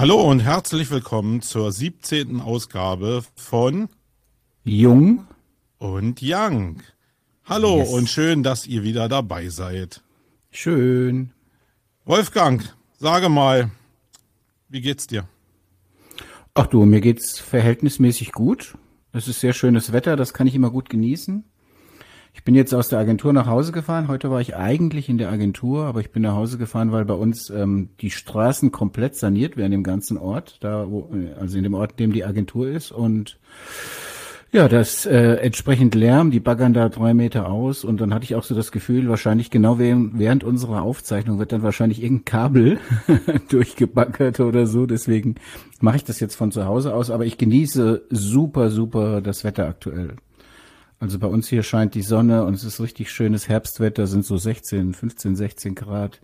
Hallo und herzlich willkommen zur 17. Ausgabe von Jung und Young. Hallo yes. und schön, dass ihr wieder dabei seid. Schön. Wolfgang, sage mal, wie geht's dir? Ach du, mir geht's verhältnismäßig gut. Es ist sehr schönes Wetter, das kann ich immer gut genießen. Ich bin jetzt aus der Agentur nach Hause gefahren. Heute war ich eigentlich in der Agentur, aber ich bin nach Hause gefahren, weil bei uns ähm, die Straßen komplett saniert werden im ganzen Ort, da wo, also in dem Ort, in dem die Agentur ist. Und ja, das äh, entsprechend Lärm, die baggern da drei Meter aus und dann hatte ich auch so das Gefühl, wahrscheinlich genau während, während unserer Aufzeichnung wird dann wahrscheinlich irgendein Kabel durchgebaggert oder so. Deswegen mache ich das jetzt von zu Hause aus, aber ich genieße super, super das Wetter aktuell. Also bei uns hier scheint die Sonne und es ist richtig schönes Herbstwetter, sind so 16, 15, 16 Grad.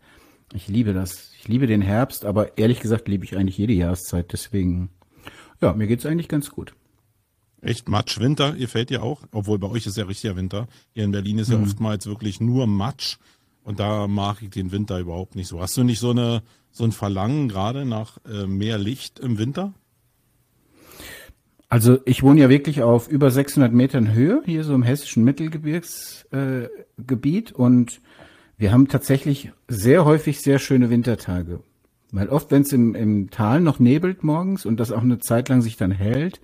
Ich liebe das. Ich liebe den Herbst, aber ehrlich gesagt liebe ich eigentlich jede Jahreszeit. Deswegen, ja, mir geht's eigentlich ganz gut. Echt Matsch, Winter, ihr fällt ja auch, obwohl bei euch ist ja richtiger Winter. Hier in Berlin ist ja mhm. oftmals wirklich nur Matsch und da mag ich den Winter überhaupt nicht so. Hast du nicht so eine so ein Verlangen gerade nach äh, mehr Licht im Winter? Also ich wohne ja wirklich auf über 600 Metern Höhe, hier so im hessischen Mittelgebirgsgebiet äh, und wir haben tatsächlich sehr häufig sehr schöne Wintertage. Weil oft, wenn es im, im Tal noch nebelt morgens und das auch eine Zeit lang sich dann hält,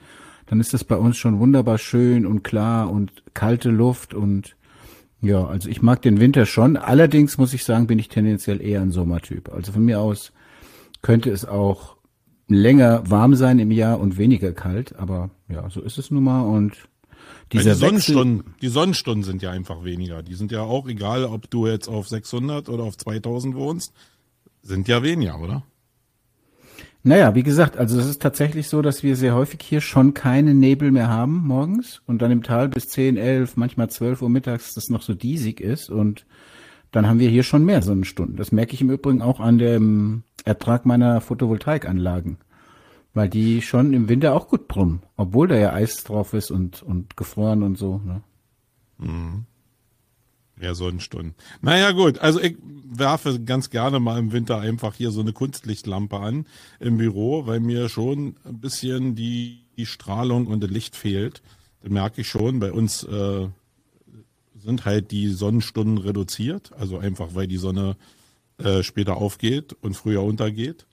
dann ist das bei uns schon wunderbar schön und klar und kalte Luft und ja, also ich mag den Winter schon. Allerdings muss ich sagen, bin ich tendenziell eher ein Sommertyp. Also von mir aus könnte es auch länger warm sein im Jahr und weniger kalt, aber ja, so ist es nun mal und dieser die Sonnenstunden, die Sonnenstunden sind ja einfach weniger. Die sind ja auch egal, ob du jetzt auf 600 oder auf 2000 wohnst, sind ja weniger, oder? Naja, wie gesagt, also es ist tatsächlich so, dass wir sehr häufig hier schon keine Nebel mehr haben morgens und dann im Tal bis 10, 11, manchmal 12 Uhr mittags das noch so diesig ist und dann haben wir hier schon mehr Sonnenstunden. Das merke ich im Übrigen auch an dem Ertrag meiner Photovoltaikanlagen. Weil die schon im Winter auch gut brummen, obwohl da ja Eis drauf ist und, und gefroren und so. Ne? Mhm. Ja, Sonnenstunden. Naja, gut. Also ich werfe ganz gerne mal im Winter einfach hier so eine Kunstlichtlampe an im Büro, weil mir schon ein bisschen die, die Strahlung und das Licht fehlt. Das merke ich schon. Bei uns äh, sind halt die Sonnenstunden reduziert. Also einfach, weil die Sonne äh, später aufgeht und früher untergeht.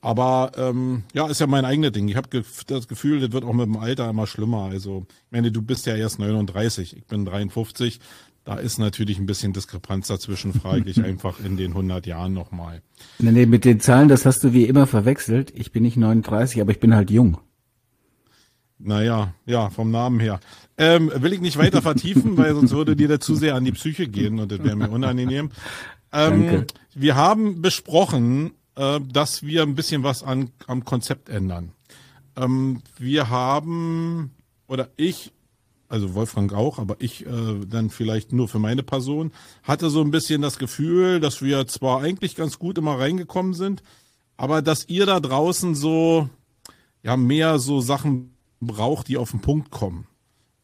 Aber ähm, ja, ist ja mein eigenes Ding. Ich habe ge das Gefühl, das wird auch mit dem Alter immer schlimmer. Also, ich meine, du bist ja erst 39, ich bin 53. Da ist natürlich ein bisschen Diskrepanz dazwischen, frage ich einfach in den 100 Jahren nochmal. Nee, nee, mit den Zahlen, das hast du wie immer verwechselt. Ich bin nicht 39, aber ich bin halt jung. Naja, ja, vom Namen her. Ähm, will ich nicht weiter vertiefen, weil sonst würde dir der zu sehr an die Psyche gehen und das wäre mir unangenehm. Ähm, wir haben besprochen, äh, dass wir ein bisschen was an, am Konzept ändern. Ähm, wir haben, oder ich, also Wolfgang auch, aber ich äh, dann vielleicht nur für meine Person, hatte so ein bisschen das Gefühl, dass wir zwar eigentlich ganz gut immer reingekommen sind, aber dass ihr da draußen so, ja, mehr so Sachen braucht, die auf den Punkt kommen.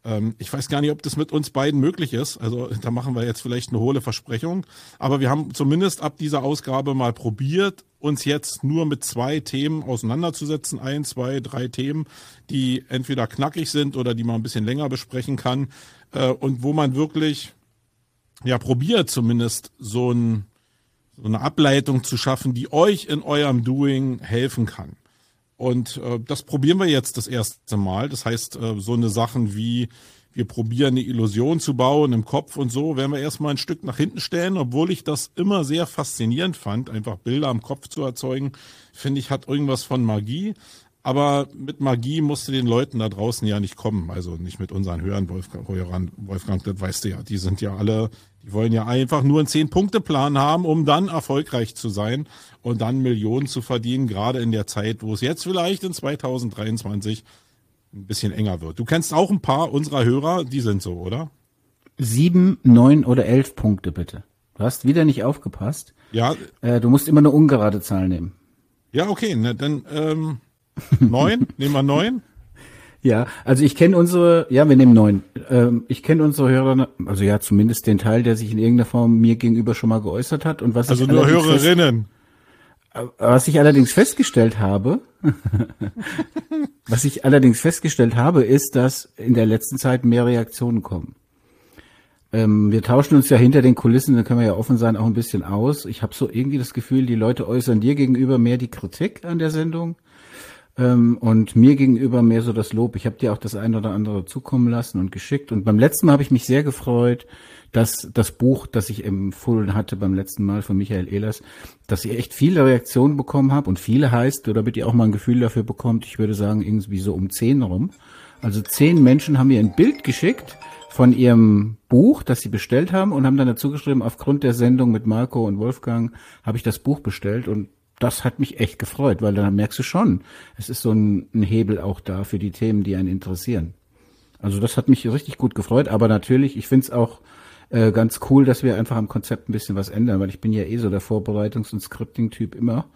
Ähm, ich weiß gar nicht, ob das mit uns beiden möglich ist. Also da machen wir jetzt vielleicht eine hohle Versprechung. Aber wir haben zumindest ab dieser Ausgabe mal probiert, uns jetzt nur mit zwei Themen auseinanderzusetzen. Ein, zwei, drei Themen, die entweder knackig sind oder die man ein bisschen länger besprechen kann. Äh, und wo man wirklich, ja, probiert zumindest so, ein, so eine Ableitung zu schaffen, die euch in eurem Doing helfen kann. Und äh, das probieren wir jetzt das erste Mal. Das heißt, äh, so eine Sachen wie wir probieren eine Illusion zu bauen im Kopf und so, werden wir erstmal ein Stück nach hinten stellen, obwohl ich das immer sehr faszinierend fand, einfach Bilder am Kopf zu erzeugen, finde ich, hat irgendwas von Magie. Aber mit Magie musste den Leuten da draußen ja nicht kommen. Also nicht mit unseren Hörern, Wolfgang, Wolfgang, das weißt du ja. Die sind ja alle, die wollen ja einfach nur einen Zehn-Punkte-Plan haben, um dann erfolgreich zu sein und dann Millionen zu verdienen, gerade in der Zeit, wo es jetzt vielleicht in 2023 ein bisschen enger wird. Du kennst auch ein paar unserer Hörer, die sind so, oder? Sieben, neun oder elf Punkte bitte. Du hast wieder nicht aufgepasst. Ja. Äh, du musst immer eine ungerade Zahl nehmen. Ja, okay, na, dann ähm, neun, nehmen wir neun. Ja, also ich kenne unsere, ja, wir nehmen neun. Ähm, ich kenne unsere Hörer, also ja, zumindest den Teil, der sich in irgendeiner Form mir gegenüber schon mal geäußert hat und was also nur Hörerinnen. Was ich allerdings festgestellt habe, was ich allerdings festgestellt habe, ist, dass in der letzten Zeit mehr Reaktionen kommen. Ähm, wir tauschen uns ja hinter den Kulissen, da können wir ja offen sein, auch ein bisschen aus. Ich habe so irgendwie das Gefühl, die Leute äußern dir gegenüber mehr die Kritik an der Sendung ähm, und mir gegenüber mehr so das Lob. Ich habe dir auch das ein oder andere zukommen lassen und geschickt. Und beim letzten Mal habe ich mich sehr gefreut, dass das Buch, das ich empfohlen hatte beim letzten Mal von Michael Ehlers, dass ich echt viele Reaktionen bekommen habe und viele heißt, damit ihr auch mal ein Gefühl dafür bekommt, ich würde sagen irgendwie so um zehn rum. Also zehn Menschen haben mir ein Bild geschickt von ihrem Buch, das sie bestellt haben und haben dann dazu geschrieben, aufgrund der Sendung mit Marco und Wolfgang habe ich das Buch bestellt und das hat mich echt gefreut, weil dann merkst du schon, es ist so ein, ein Hebel auch da für die Themen, die einen interessieren. Also das hat mich richtig gut gefreut, aber natürlich, ich finde es auch äh, ganz cool, dass wir einfach am Konzept ein bisschen was ändern, weil ich bin ja eh so der Vorbereitungs- und Scripting-Typ immer.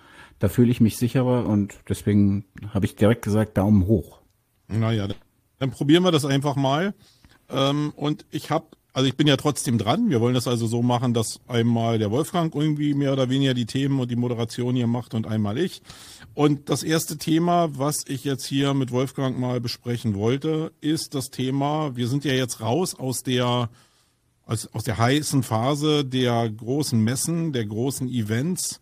Da fühle ich mich sicherer und deswegen habe ich direkt gesagt, Daumen hoch. Naja, dann probieren wir das einfach mal. Ähm, und ich habe, also ich bin ja trotzdem dran. Wir wollen das also so machen, dass einmal der Wolfgang irgendwie mehr oder weniger die Themen und die Moderation hier macht und einmal ich. Und das erste Thema, was ich jetzt hier mit Wolfgang mal besprechen wollte, ist das Thema, wir sind ja jetzt raus aus der aus, aus der heißen Phase der großen Messen, der großen Events.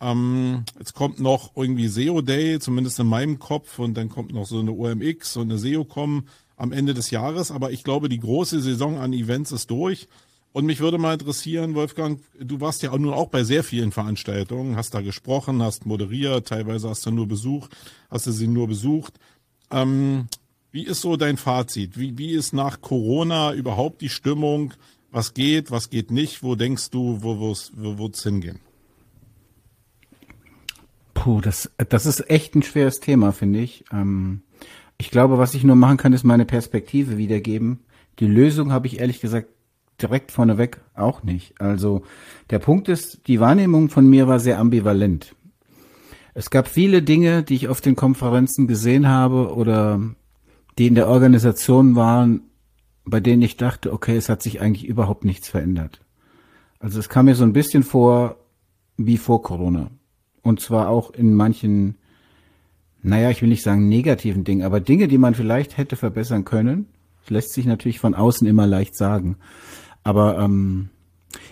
Ähm, jetzt kommt noch irgendwie SEO Day, zumindest in meinem Kopf, und dann kommt noch so eine OMX und eine SEOCom am Ende des Jahres. Aber ich glaube, die große Saison an Events ist durch. Und mich würde mal interessieren, Wolfgang, du warst ja nun auch bei sehr vielen Veranstaltungen, hast da gesprochen, hast moderiert, teilweise hast du nur Besuch, hast du sie nur besucht. Ähm, wie ist so dein Fazit? Wie, wie ist nach Corona überhaupt die Stimmung? Was geht, was geht nicht? Wo denkst du, wo wird's wo, hingehen? Puh, das, das ist echt ein schweres Thema, finde ich. Ähm, ich glaube, was ich nur machen kann, ist meine Perspektive wiedergeben. Die Lösung habe ich ehrlich gesagt direkt vorneweg auch nicht. Also der Punkt ist, die Wahrnehmung von mir war sehr ambivalent. Es gab viele Dinge, die ich auf den Konferenzen gesehen habe oder die in der Organisation waren, bei denen ich dachte, okay, es hat sich eigentlich überhaupt nichts verändert. Also es kam mir so ein bisschen vor wie vor Corona. Und zwar auch in manchen, naja, ich will nicht sagen negativen Dingen, aber Dinge, die man vielleicht hätte verbessern können. Lässt sich natürlich von außen immer leicht sagen. Aber ähm,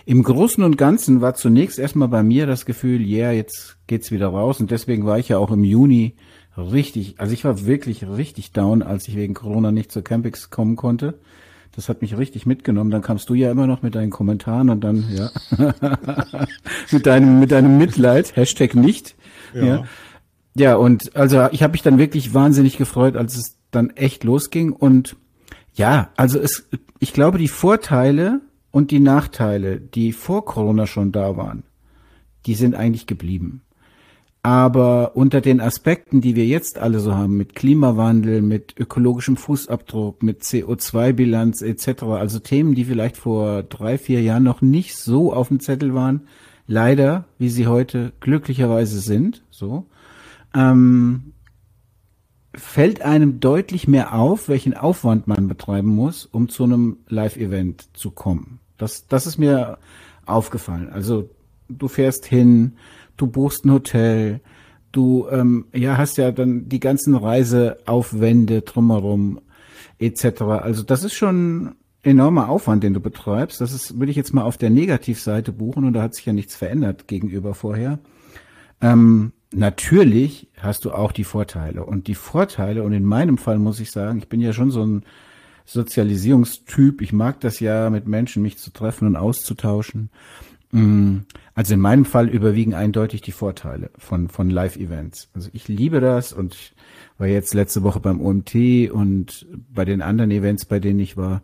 im Großen und Ganzen war zunächst erstmal bei mir das Gefühl, ja, yeah, jetzt geht's wieder raus. Und deswegen war ich ja auch im Juni richtig, also ich war wirklich richtig down, als ich wegen Corona nicht zur Campix kommen konnte. Das hat mich richtig mitgenommen. Dann kamst du ja immer noch mit deinen Kommentaren und dann, ja, mit deinem, mit deinem Mitleid, Hashtag nicht. Ja. ja. Ja, und also ich habe mich dann wirklich wahnsinnig gefreut, als es dann echt losging. Und ja, also es, ich glaube, die Vorteile und die Nachteile, die vor Corona schon da waren, die sind eigentlich geblieben. Aber unter den Aspekten, die wir jetzt alle so haben, mit Klimawandel, mit ökologischem Fußabdruck, mit CO2-Bilanz etc., also Themen, die vielleicht vor drei, vier Jahren noch nicht so auf dem Zettel waren, leider, wie sie heute glücklicherweise sind, so, ähm, fällt einem deutlich mehr auf, welchen Aufwand man betreiben muss, um zu einem Live-Event zu kommen. Das, das ist mir aufgefallen. Also du fährst hin, du buchst ein Hotel, du ähm, ja hast ja dann die ganzen Reiseaufwände drumherum etc. Also das ist schon enormer Aufwand, den du betreibst. Das ist, würde ich jetzt mal auf der Negativseite buchen und da hat sich ja nichts verändert gegenüber vorher. Ähm, natürlich hast du auch die Vorteile und die Vorteile und in meinem Fall muss ich sagen, ich bin ja schon so ein Sozialisierungstyp. Ich mag das ja, mit Menschen mich zu treffen und auszutauschen. Mm, also in meinem Fall überwiegen eindeutig die Vorteile von, von Live-Events. Also ich liebe das und ich war jetzt letzte Woche beim OMT und bei den anderen Events, bei denen ich war.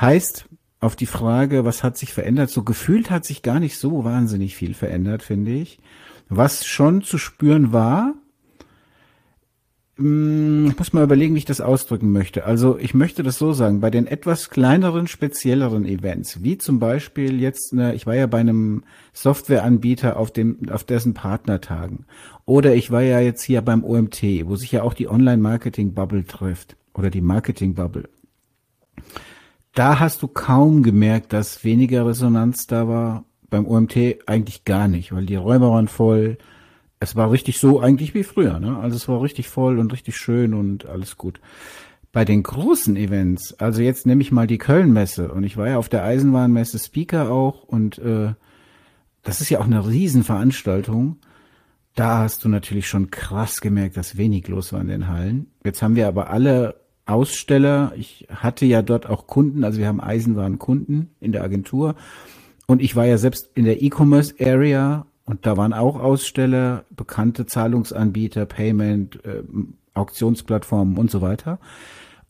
Heißt, auf die Frage, was hat sich verändert, so gefühlt hat sich gar nicht so wahnsinnig viel verändert, finde ich. Was schon zu spüren war, hm, ich muss mal überlegen, wie ich das ausdrücken möchte. Also ich möchte das so sagen, bei den etwas kleineren, spezielleren Events, wie zum Beispiel jetzt, eine, ich war ja bei einem Softwareanbieter auf dem, auf dessen Partnertagen. Oder ich war ja jetzt hier beim OMT, wo sich ja auch die Online-Marketing-Bubble trifft. Oder die Marketing-Bubble. Da hast du kaum gemerkt, dass weniger Resonanz da war. Beim OMT eigentlich gar nicht, weil die Räume waren voll es war richtig so eigentlich wie früher, ne? Also es war richtig voll und richtig schön und alles gut. Bei den großen Events, also jetzt nehme ich mal die Köln-Messe und ich war ja auf der Eisenbahnmesse Speaker auch und äh, das ist ja auch eine Riesenveranstaltung. Da hast du natürlich schon krass gemerkt, dass wenig los war in den Hallen. Jetzt haben wir aber alle Aussteller. Ich hatte ja dort auch Kunden, also wir haben Eisenbahnkunden in der Agentur. Und ich war ja selbst in der E-Commerce Area und da waren auch Aussteller, bekannte Zahlungsanbieter, Payment, äh, Auktionsplattformen und so weiter.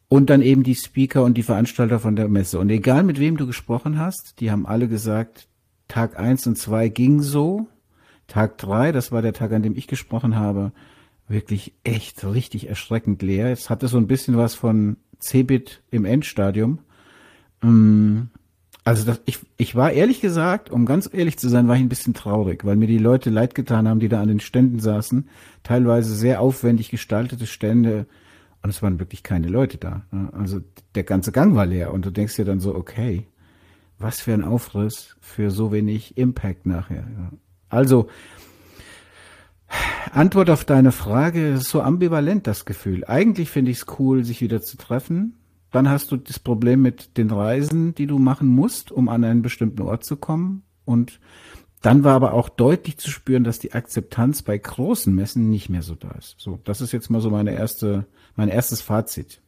Und dann eben die Speaker und die Veranstalter von der Messe. Und egal mit wem du gesprochen hast, die haben alle gesagt, Tag eins und zwei ging so. Tag drei, das war der Tag, an dem ich gesprochen habe, wirklich echt richtig erschreckend leer. Es hatte so ein bisschen was von Cebit im Endstadium. Ähm, also das, ich, ich war ehrlich gesagt, um ganz ehrlich zu sein, war ich ein bisschen traurig, weil mir die Leute leid getan haben, die da an den Ständen saßen. Teilweise sehr aufwendig gestaltete Stände. Und es waren wirklich keine Leute da. Also der ganze Gang war leer. Und du denkst dir dann so, okay, was für ein Aufriss für so wenig Impact nachher. Also, Antwort auf deine Frage ist so ambivalent das Gefühl. Eigentlich finde ich es cool, sich wieder zu treffen. Dann hast du das Problem mit den Reisen, die du machen musst, um an einen bestimmten Ort zu kommen. Und dann war aber auch deutlich zu spüren, dass die Akzeptanz bei großen Messen nicht mehr so da ist. So, das ist jetzt mal so meine erste, mein erstes Fazit.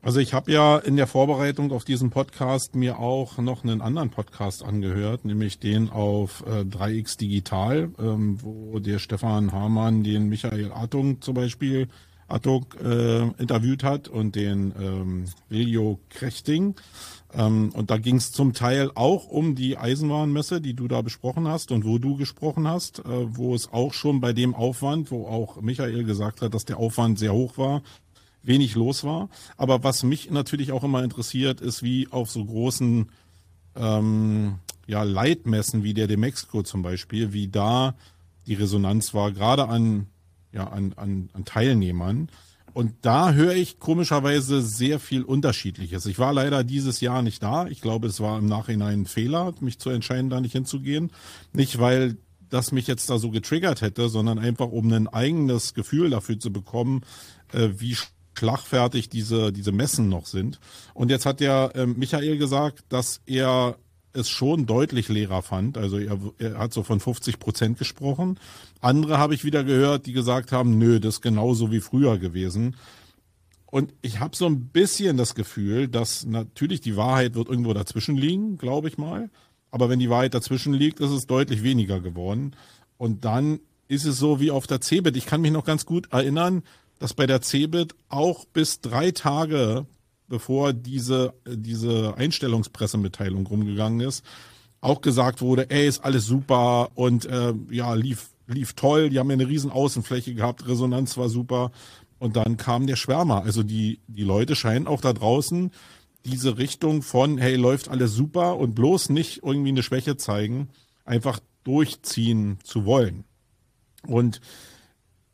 Also ich habe ja in der Vorbereitung auf diesen Podcast mir auch noch einen anderen Podcast angehört, nämlich den auf äh, 3x Digital, ähm, wo der Stefan Hamann den Michael Artung zum Beispiel Atok äh, interviewt hat und den ähm, Viljo Krechting. Ähm, und da ging es zum Teil auch um die Eisenbahnmesse, die du da besprochen hast und wo du gesprochen hast, äh, wo es auch schon bei dem Aufwand, wo auch Michael gesagt hat, dass der Aufwand sehr hoch war, wenig los war. Aber was mich natürlich auch immer interessiert, ist, wie auf so großen ähm, ja, Leitmessen wie der de Mexico zum Beispiel, wie da die Resonanz war, gerade an ja, an, an, an Teilnehmern. Und da höre ich komischerweise sehr viel Unterschiedliches. Ich war leider dieses Jahr nicht da. Ich glaube, es war im Nachhinein ein Fehler, mich zu entscheiden, da nicht hinzugehen. Nicht, weil das mich jetzt da so getriggert hätte, sondern einfach, um ein eigenes Gefühl dafür zu bekommen, äh, wie schlagfertig diese, diese Messen noch sind. Und jetzt hat ja äh, Michael gesagt, dass er es schon deutlich leerer fand. Also er, er hat so von 50 Prozent gesprochen. Andere habe ich wieder gehört, die gesagt haben, nö, das ist genauso wie früher gewesen. Und ich habe so ein bisschen das Gefühl, dass natürlich die Wahrheit wird irgendwo dazwischen liegen, glaube ich mal. Aber wenn die Wahrheit dazwischen liegt, ist es deutlich weniger geworden. Und dann ist es so wie auf der Cebit. Ich kann mich noch ganz gut erinnern, dass bei der Cebit auch bis drei Tage bevor diese, diese Einstellungspressemitteilung rumgegangen ist, auch gesagt wurde, ey, ist alles super und äh, ja, lief, lief toll, die haben ja eine riesen Außenfläche gehabt, Resonanz war super. Und dann kam der Schwärmer. Also die, die Leute scheinen auch da draußen diese Richtung von, hey, läuft alles super und bloß nicht irgendwie eine Schwäche zeigen, einfach durchziehen zu wollen. Und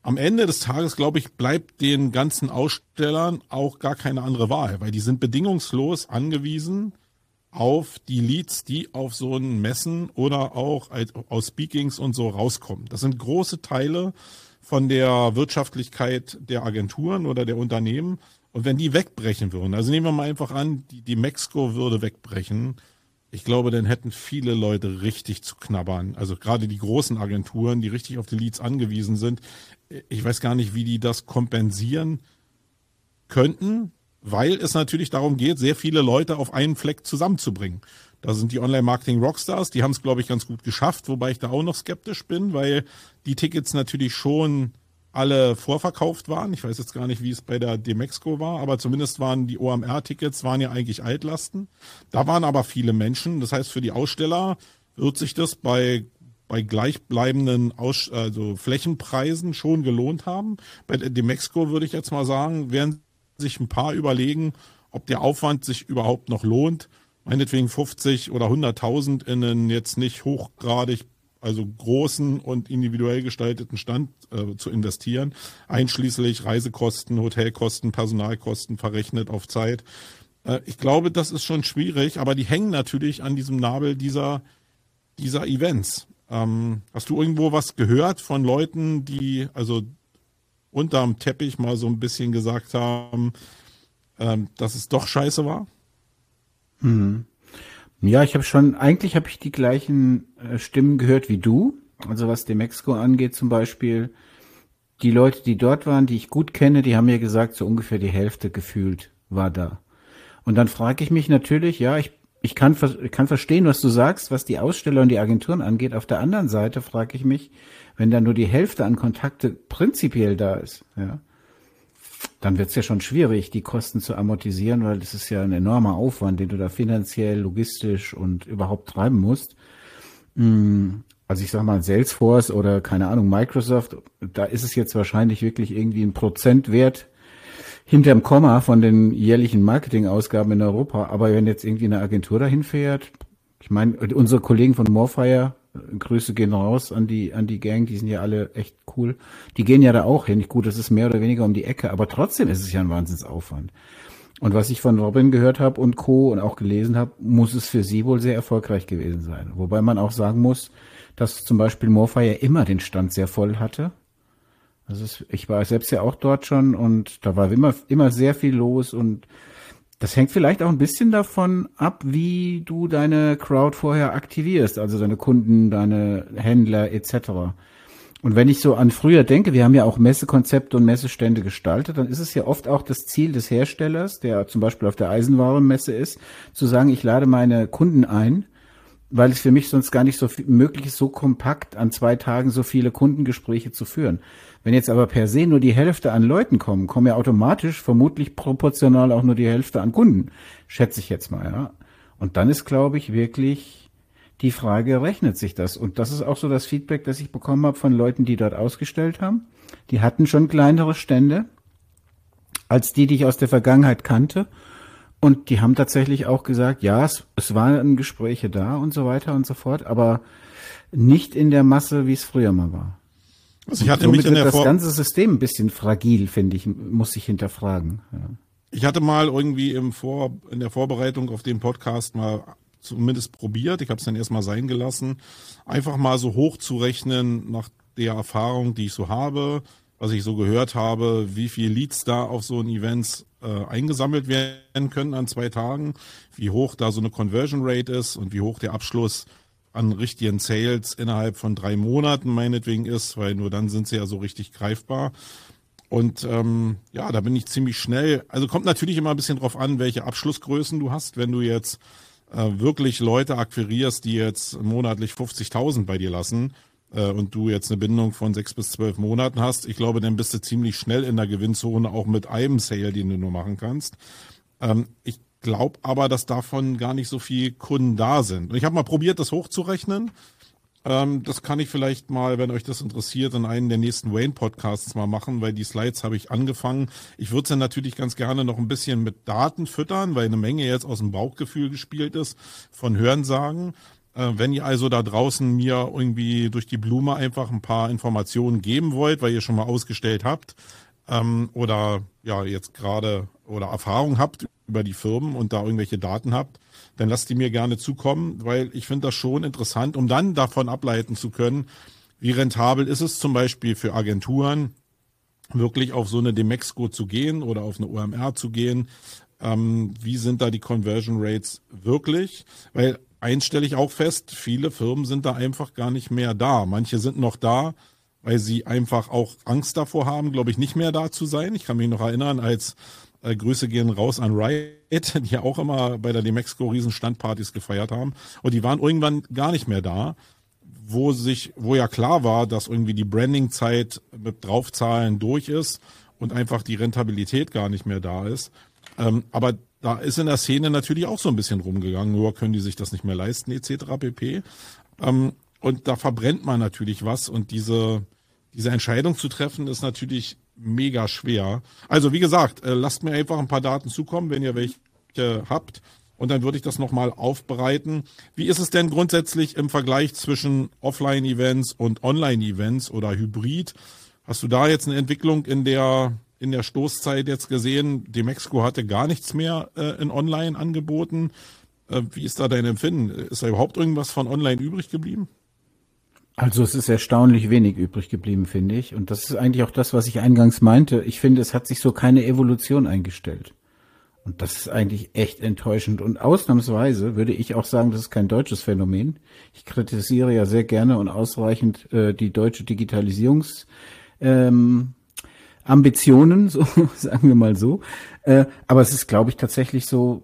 am Ende des Tages, glaube ich, bleibt den ganzen Ausstellern auch gar keine andere Wahl, weil die sind bedingungslos angewiesen auf die Leads, die auf so einen Messen oder auch aus Speakings und so rauskommen. Das sind große Teile von der Wirtschaftlichkeit der Agenturen oder der Unternehmen. Und wenn die wegbrechen würden, also nehmen wir mal einfach an, die, die Mexiko würde wegbrechen, ich glaube, dann hätten viele Leute richtig zu knabbern. Also gerade die großen Agenturen, die richtig auf die Leads angewiesen sind. Ich weiß gar nicht, wie die das kompensieren könnten, weil es natürlich darum geht, sehr viele Leute auf einen Fleck zusammenzubringen. Da sind die Online-Marketing-Rockstars, die haben es, glaube ich, ganz gut geschafft, wobei ich da auch noch skeptisch bin, weil die Tickets natürlich schon alle vorverkauft waren. Ich weiß jetzt gar nicht, wie es bei der Demexco war, aber zumindest waren die OMR-Tickets waren ja eigentlich Altlasten. Da waren aber viele Menschen. Das heißt, für die Aussteller wird sich das bei bei gleichbleibenden Aus also Flächenpreisen schon gelohnt haben. Bei der Demexco würde ich jetzt mal sagen, werden sich ein paar überlegen, ob der Aufwand sich überhaupt noch lohnt. Meinetwegen 50 oder 100.000 in einen jetzt nicht hochgradig also großen und individuell gestalteten Stand äh, zu investieren, einschließlich Reisekosten, Hotelkosten, Personalkosten verrechnet auf Zeit. Äh, ich glaube, das ist schon schwierig, aber die hängen natürlich an diesem Nabel dieser, dieser Events. Ähm, hast du irgendwo was gehört von Leuten, die also unterm Teppich mal so ein bisschen gesagt haben, ähm, dass es doch scheiße war? Mhm. Ja, ich habe schon, eigentlich habe ich die gleichen äh, Stimmen gehört wie du. Also was dem Mexiko angeht zum Beispiel, die Leute, die dort waren, die ich gut kenne, die haben mir gesagt, so ungefähr die Hälfte gefühlt war da. Und dann frage ich mich natürlich, ja, ich, ich kann, kann verstehen, was du sagst, was die Aussteller und die Agenturen angeht. Auf der anderen Seite frage ich mich, wenn da nur die Hälfte an Kontakte prinzipiell da ist, ja, dann wird es ja schon schwierig, die Kosten zu amortisieren, weil das ist ja ein enormer Aufwand, den du da finanziell, logistisch und überhaupt treiben musst. Hm, also ich sag mal Salesforce oder keine Ahnung Microsoft, da ist es jetzt wahrscheinlich wirklich irgendwie ein Prozentwert hinterm Komma von den jährlichen Marketingausgaben in Europa. Aber wenn jetzt irgendwie eine Agentur dahin fährt, ich meine, unsere Kollegen von Morfire, Grüße gehen raus an die, an die Gang, die sind ja alle echt cool. Die gehen ja da auch hin. Gut, das ist mehr oder weniger um die Ecke, aber trotzdem ist es ja ein Wahnsinnsaufwand. Und was ich von Robin gehört habe und Co. und auch gelesen habe, muss es für sie wohl sehr erfolgreich gewesen sein. Wobei man auch sagen muss, dass zum Beispiel Morfire immer den Stand sehr voll hatte. Also es, ich war selbst ja auch dort schon und da war immer, immer sehr viel los und das hängt vielleicht auch ein bisschen davon ab, wie du deine Crowd vorher aktivierst, also deine Kunden, deine Händler etc. Und wenn ich so an früher denke, wir haben ja auch Messekonzepte und Messestände gestaltet, dann ist es ja oft auch das Ziel des Herstellers, der zum Beispiel auf der Eisenwarenmesse ist, zu sagen, ich lade meine Kunden ein, weil es für mich sonst gar nicht so möglich ist, so kompakt an zwei Tagen so viele Kundengespräche zu führen. Wenn jetzt aber per se nur die Hälfte an Leuten kommen, kommen ja automatisch vermutlich proportional auch nur die Hälfte an Kunden, schätze ich jetzt mal, ja. Und dann ist, glaube ich, wirklich die Frage, rechnet sich das? Und das ist auch so das Feedback, das ich bekommen habe von Leuten, die dort ausgestellt haben. Die hatten schon kleinere Stände als die, die ich aus der Vergangenheit kannte. Und die haben tatsächlich auch gesagt, ja, es, es waren Gespräche da und so weiter und so fort, aber nicht in der Masse, wie es früher mal war. Also ich hatte mich in der das ganze System ein bisschen fragil, finde ich, muss ich hinterfragen. Ja. Ich hatte mal irgendwie im Vor, in der Vorbereitung auf den Podcast mal zumindest probiert, ich habe es dann erstmal sein gelassen, einfach mal so hochzurechnen nach der Erfahrung, die ich so habe, was ich so gehört habe, wie viel Leads da auf so ein Events äh, eingesammelt werden können an zwei Tagen, wie hoch da so eine Conversion Rate ist und wie hoch der Abschluss an richtigen Sales innerhalb von drei Monaten meinetwegen ist, weil nur dann sind sie ja so richtig greifbar. Und ähm, ja, da bin ich ziemlich schnell. Also kommt natürlich immer ein bisschen drauf an, welche Abschlussgrößen du hast. Wenn du jetzt äh, wirklich Leute akquirierst, die jetzt monatlich 50.000 bei dir lassen äh, und du jetzt eine Bindung von sechs bis zwölf Monaten hast, ich glaube, dann bist du ziemlich schnell in der Gewinnzone, auch mit einem Sale, den du nur machen kannst. Ähm, ich glaube aber, dass davon gar nicht so viele Kunden da sind. Und ich habe mal probiert, das hochzurechnen. Ähm, das kann ich vielleicht mal, wenn euch das interessiert, in einen der nächsten Wayne-Podcasts mal machen, weil die Slides habe ich angefangen. Ich würde sie natürlich ganz gerne noch ein bisschen mit Daten füttern, weil eine Menge jetzt aus dem Bauchgefühl gespielt ist, von Hörensagen. Äh, wenn ihr also da draußen mir irgendwie durch die Blume einfach ein paar Informationen geben wollt, weil ihr schon mal ausgestellt habt, ähm, oder ja jetzt gerade oder Erfahrung habt über die Firmen und da irgendwelche Daten habt, dann lasst die mir gerne zukommen, weil ich finde das schon interessant, um dann davon ableiten zu können, wie rentabel ist es zum Beispiel für Agenturen, wirklich auf so eine Demexco zu gehen oder auf eine OMR zu gehen. Ähm, wie sind da die Conversion Rates wirklich? Weil eins stelle ich auch fest, viele Firmen sind da einfach gar nicht mehr da. Manche sind noch da, weil sie einfach auch Angst davor haben, glaube ich, nicht mehr da zu sein. Ich kann mich noch erinnern, als äh, Grüße gehen raus an Riot, die ja auch immer bei der Demexco Riesenstandpartys gefeiert haben. Und die waren irgendwann gar nicht mehr da, wo sich, wo ja klar war, dass irgendwie die Branding-Zeit mit Draufzahlen durch ist und einfach die Rentabilität gar nicht mehr da ist. Ähm, aber da ist in der Szene natürlich auch so ein bisschen rumgegangen, nur können die sich das nicht mehr leisten, etc. pp. Ähm, und da verbrennt man natürlich was und diese, diese Entscheidung zu treffen ist natürlich mega schwer. Also wie gesagt, äh, lasst mir einfach ein paar Daten zukommen, wenn ihr welche habt. Und dann würde ich das nochmal aufbereiten. Wie ist es denn grundsätzlich im Vergleich zwischen Offline-Events und Online-Events oder Hybrid? Hast du da jetzt eine Entwicklung in der, in der Stoßzeit jetzt gesehen? Die Mexiko hatte gar nichts mehr äh, in Online angeboten. Äh, wie ist da dein Empfinden? Ist da überhaupt irgendwas von Online übrig geblieben? Also es ist erstaunlich wenig übrig geblieben, finde ich. Und das ist eigentlich auch das, was ich eingangs meinte. Ich finde, es hat sich so keine Evolution eingestellt. Und das ist eigentlich echt enttäuschend. Und ausnahmsweise würde ich auch sagen, das ist kein deutsches Phänomen. Ich kritisiere ja sehr gerne und ausreichend äh, die deutsche Digitalisierungs ähm, Ambitionen, so sagen wir mal so. Äh, aber es ist, glaube ich, tatsächlich so,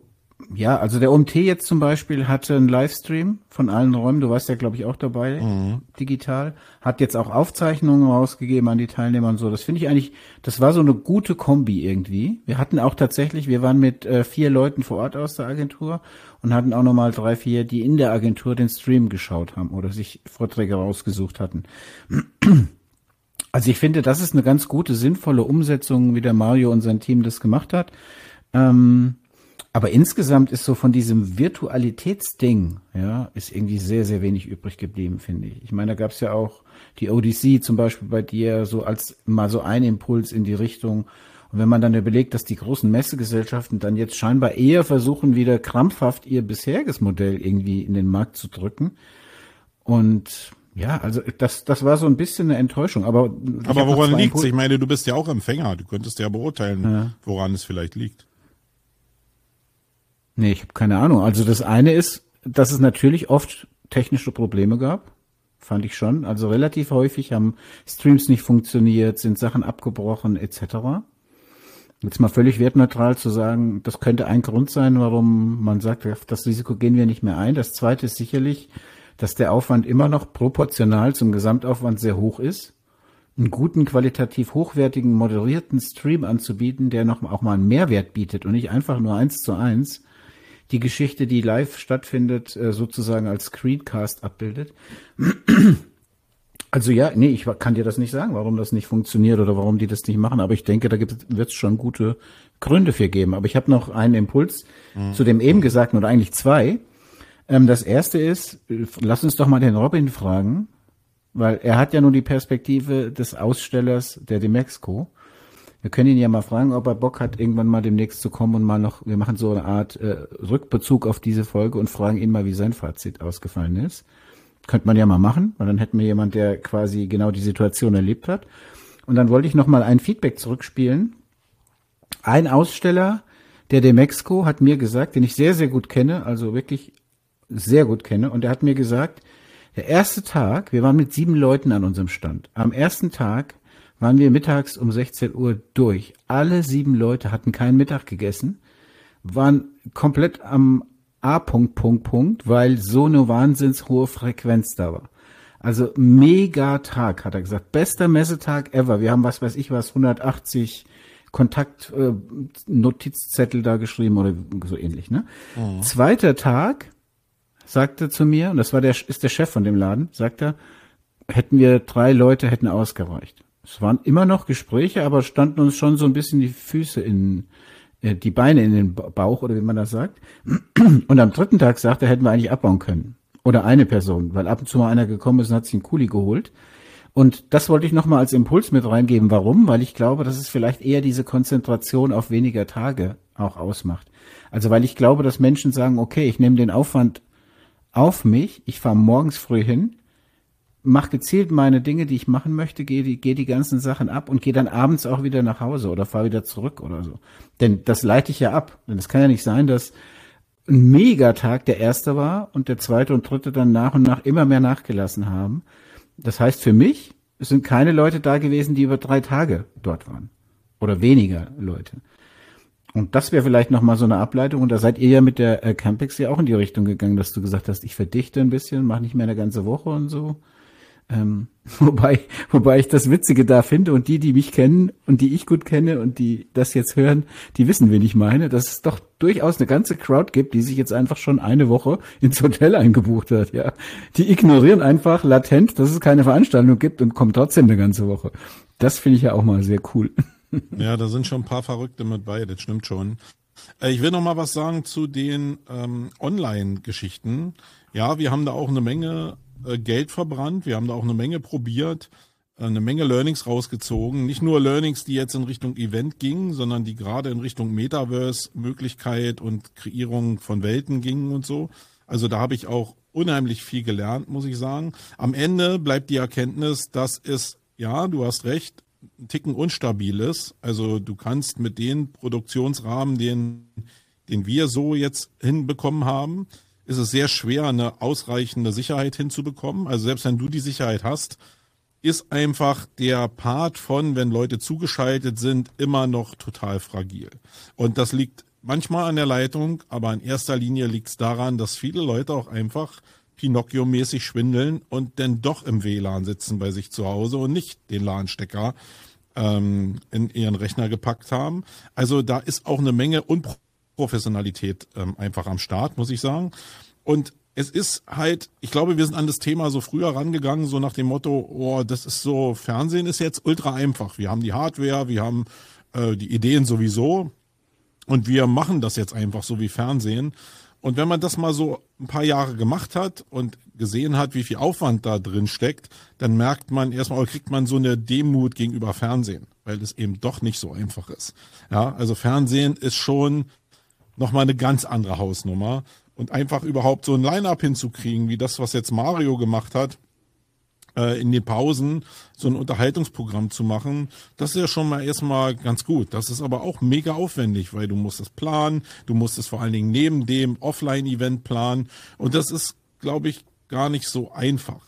ja, also der OMT jetzt zum Beispiel hatte einen Livestream von allen Räumen, du warst ja, glaube ich, auch dabei, mhm. digital, hat jetzt auch Aufzeichnungen rausgegeben an die Teilnehmer und so. Das finde ich eigentlich, das war so eine gute Kombi irgendwie. Wir hatten auch tatsächlich, wir waren mit äh, vier Leuten vor Ort aus der Agentur und hatten auch nochmal drei, vier, die in der Agentur den Stream geschaut haben oder sich Vorträge rausgesucht hatten. Also ich finde, das ist eine ganz gute, sinnvolle Umsetzung, wie der Mario und sein Team das gemacht hat. Ähm, aber insgesamt ist so von diesem Virtualitätsding, ja, ist irgendwie sehr, sehr wenig übrig geblieben, finde ich. Ich meine, da gab es ja auch die Odyssey zum Beispiel bei dir so als mal so ein Impuls in die Richtung. Und wenn man dann überlegt, dass die großen Messegesellschaften dann jetzt scheinbar eher versuchen, wieder krampfhaft ihr bisheriges Modell irgendwie in den Markt zu drücken. Und ja, also das, das war so ein bisschen eine Enttäuschung. Aber, aber woran liegt es? Ich meine, du bist ja auch Empfänger. Du könntest ja beurteilen, ja. woran es vielleicht liegt. Nee, ich habe keine Ahnung. Also das eine ist, dass es natürlich oft technische Probleme gab. Fand ich schon. Also relativ häufig haben Streams nicht funktioniert, sind Sachen abgebrochen etc. Jetzt mal völlig wertneutral zu sagen, das könnte ein Grund sein, warum man sagt, das Risiko gehen wir nicht mehr ein. Das zweite ist sicherlich, dass der Aufwand immer noch proportional zum Gesamtaufwand sehr hoch ist. Einen guten, qualitativ hochwertigen, moderierten Stream anzubieten, der noch auch mal einen Mehrwert bietet und nicht einfach nur eins zu eins, die Geschichte, die live stattfindet, äh, sozusagen als Screencast abbildet. Also ja, nee, ich kann dir das nicht sagen, warum das nicht funktioniert oder warum die das nicht machen, aber ich denke, da wird es schon gute Gründe für geben. Aber ich habe noch einen Impuls mhm. zu dem eben Gesagten oder eigentlich zwei. Ähm, das erste ist, lass uns doch mal den Robin fragen, weil er hat ja nur die Perspektive des Ausstellers der Demexco. Wir können ihn ja mal fragen, ob er Bock hat, irgendwann mal demnächst zu kommen und mal noch, wir machen so eine Art äh, Rückbezug auf diese Folge und fragen ihn mal, wie sein Fazit ausgefallen ist. Könnte man ja mal machen, weil dann hätten wir jemand, der quasi genau die Situation erlebt hat. Und dann wollte ich noch mal ein Feedback zurückspielen. Ein Aussteller der Demexco hat mir gesagt, den ich sehr, sehr gut kenne, also wirklich sehr gut kenne, und er hat mir gesagt, der erste Tag, wir waren mit sieben Leuten an unserem Stand. Am ersten Tag waren wir mittags um 16 Uhr durch. Alle sieben Leute hatten keinen Mittag gegessen, waren komplett am A-Punkt, Punkt, Punkt, weil so eine wahnsinns hohe Frequenz da war. Also mega Tag, hat er gesagt. Bester Messetag ever. Wir haben was weiß ich was, 180 Kontakt, äh, da geschrieben oder so ähnlich, ne? Mhm. Zweiter Tag, sagte zu mir, und das war der, ist der Chef von dem Laden, sagt er, hätten wir drei Leute, hätten ausgereicht. Es waren immer noch Gespräche, aber standen uns schon so ein bisschen die Füße in, äh, die Beine in den Bauch oder wie man das sagt. Und am dritten Tag sagte er, hätten wir eigentlich abbauen können. Oder eine Person, weil ab und zu mal einer gekommen ist und hat sich einen Kuli geholt. Und das wollte ich nochmal als Impuls mit reingeben. Warum? Weil ich glaube, dass es vielleicht eher diese Konzentration auf weniger Tage auch ausmacht. Also weil ich glaube, dass Menschen sagen, okay, ich nehme den Aufwand auf mich, ich fahre morgens früh hin, mach gezielt meine Dinge, die ich machen möchte, gehe die, geh die ganzen Sachen ab und gehe dann abends auch wieder nach Hause oder fahre wieder zurück oder so. Denn das leite ich ja ab. Denn es kann ja nicht sein, dass ein Megatag der erste war und der zweite und dritte dann nach und nach immer mehr nachgelassen haben. Das heißt für mich, es sind keine Leute da gewesen, die über drei Tage dort waren. Oder weniger Leute. Und das wäre vielleicht nochmal so eine Ableitung. Und da seid ihr ja mit der äh, Campex ja auch in die Richtung gegangen, dass du gesagt hast, ich verdichte ein bisschen, mache nicht mehr eine ganze Woche und so. Ähm, wobei, wobei ich das Witzige da finde und die, die mich kennen und die ich gut kenne und die das jetzt hören, die wissen, wen ich meine, dass es doch durchaus eine ganze Crowd gibt, die sich jetzt einfach schon eine Woche ins Hotel eingebucht hat, ja. Die ignorieren einfach latent, dass es keine Veranstaltung gibt und kommen trotzdem eine ganze Woche. Das finde ich ja auch mal sehr cool. Ja, da sind schon ein paar Verrückte mit bei, das stimmt schon. Äh, ich will noch mal was sagen zu den ähm, Online-Geschichten. Ja, wir haben da auch eine Menge äh, Geld verbrannt. Wir haben da auch eine Menge probiert, äh, eine Menge Learnings rausgezogen. Nicht nur Learnings, die jetzt in Richtung Event gingen, sondern die gerade in Richtung Metaverse-Möglichkeit und Kreierung von Welten gingen und so. Also da habe ich auch unheimlich viel gelernt, muss ich sagen. Am Ende bleibt die Erkenntnis, dass es, ja, du hast recht, ein Ticken unstabil ist. Also du kannst mit den Produktionsrahmen, den, den wir so jetzt hinbekommen haben, ist es sehr schwer, eine ausreichende Sicherheit hinzubekommen. Also selbst wenn du die Sicherheit hast, ist einfach der Part von, wenn Leute zugeschaltet sind, immer noch total fragil. Und das liegt manchmal an der Leitung, aber in erster Linie liegt es daran, dass viele Leute auch einfach Pinocchio-mäßig schwindeln und dann doch im WLAN sitzen bei sich zu Hause und nicht den LAN-Stecker ähm, in ihren Rechner gepackt haben. Also da ist auch eine Menge Unprofessionalität ähm, einfach am Start, muss ich sagen. Und es ist halt, ich glaube, wir sind an das Thema so früher rangegangen, so nach dem Motto, oh, das ist so, Fernsehen ist jetzt ultra einfach. Wir haben die Hardware, wir haben äh, die Ideen sowieso und wir machen das jetzt einfach so wie Fernsehen. Und wenn man das mal so ein paar Jahre gemacht hat und gesehen hat, wie viel Aufwand da drin steckt, dann merkt man erstmal, oder kriegt man so eine Demut gegenüber Fernsehen, weil es eben doch nicht so einfach ist. Ja, also Fernsehen ist schon nochmal eine ganz andere Hausnummer und einfach überhaupt so ein Line-up hinzukriegen, wie das, was jetzt Mario gemacht hat, äh, in den Pausen so ein Unterhaltungsprogramm zu machen, das ist ja schon mal erstmal ganz gut. Das ist aber auch mega aufwendig, weil du musst es planen, du musst es vor allen Dingen neben dem Offline-Event planen und das ist, glaube ich, gar nicht so einfach.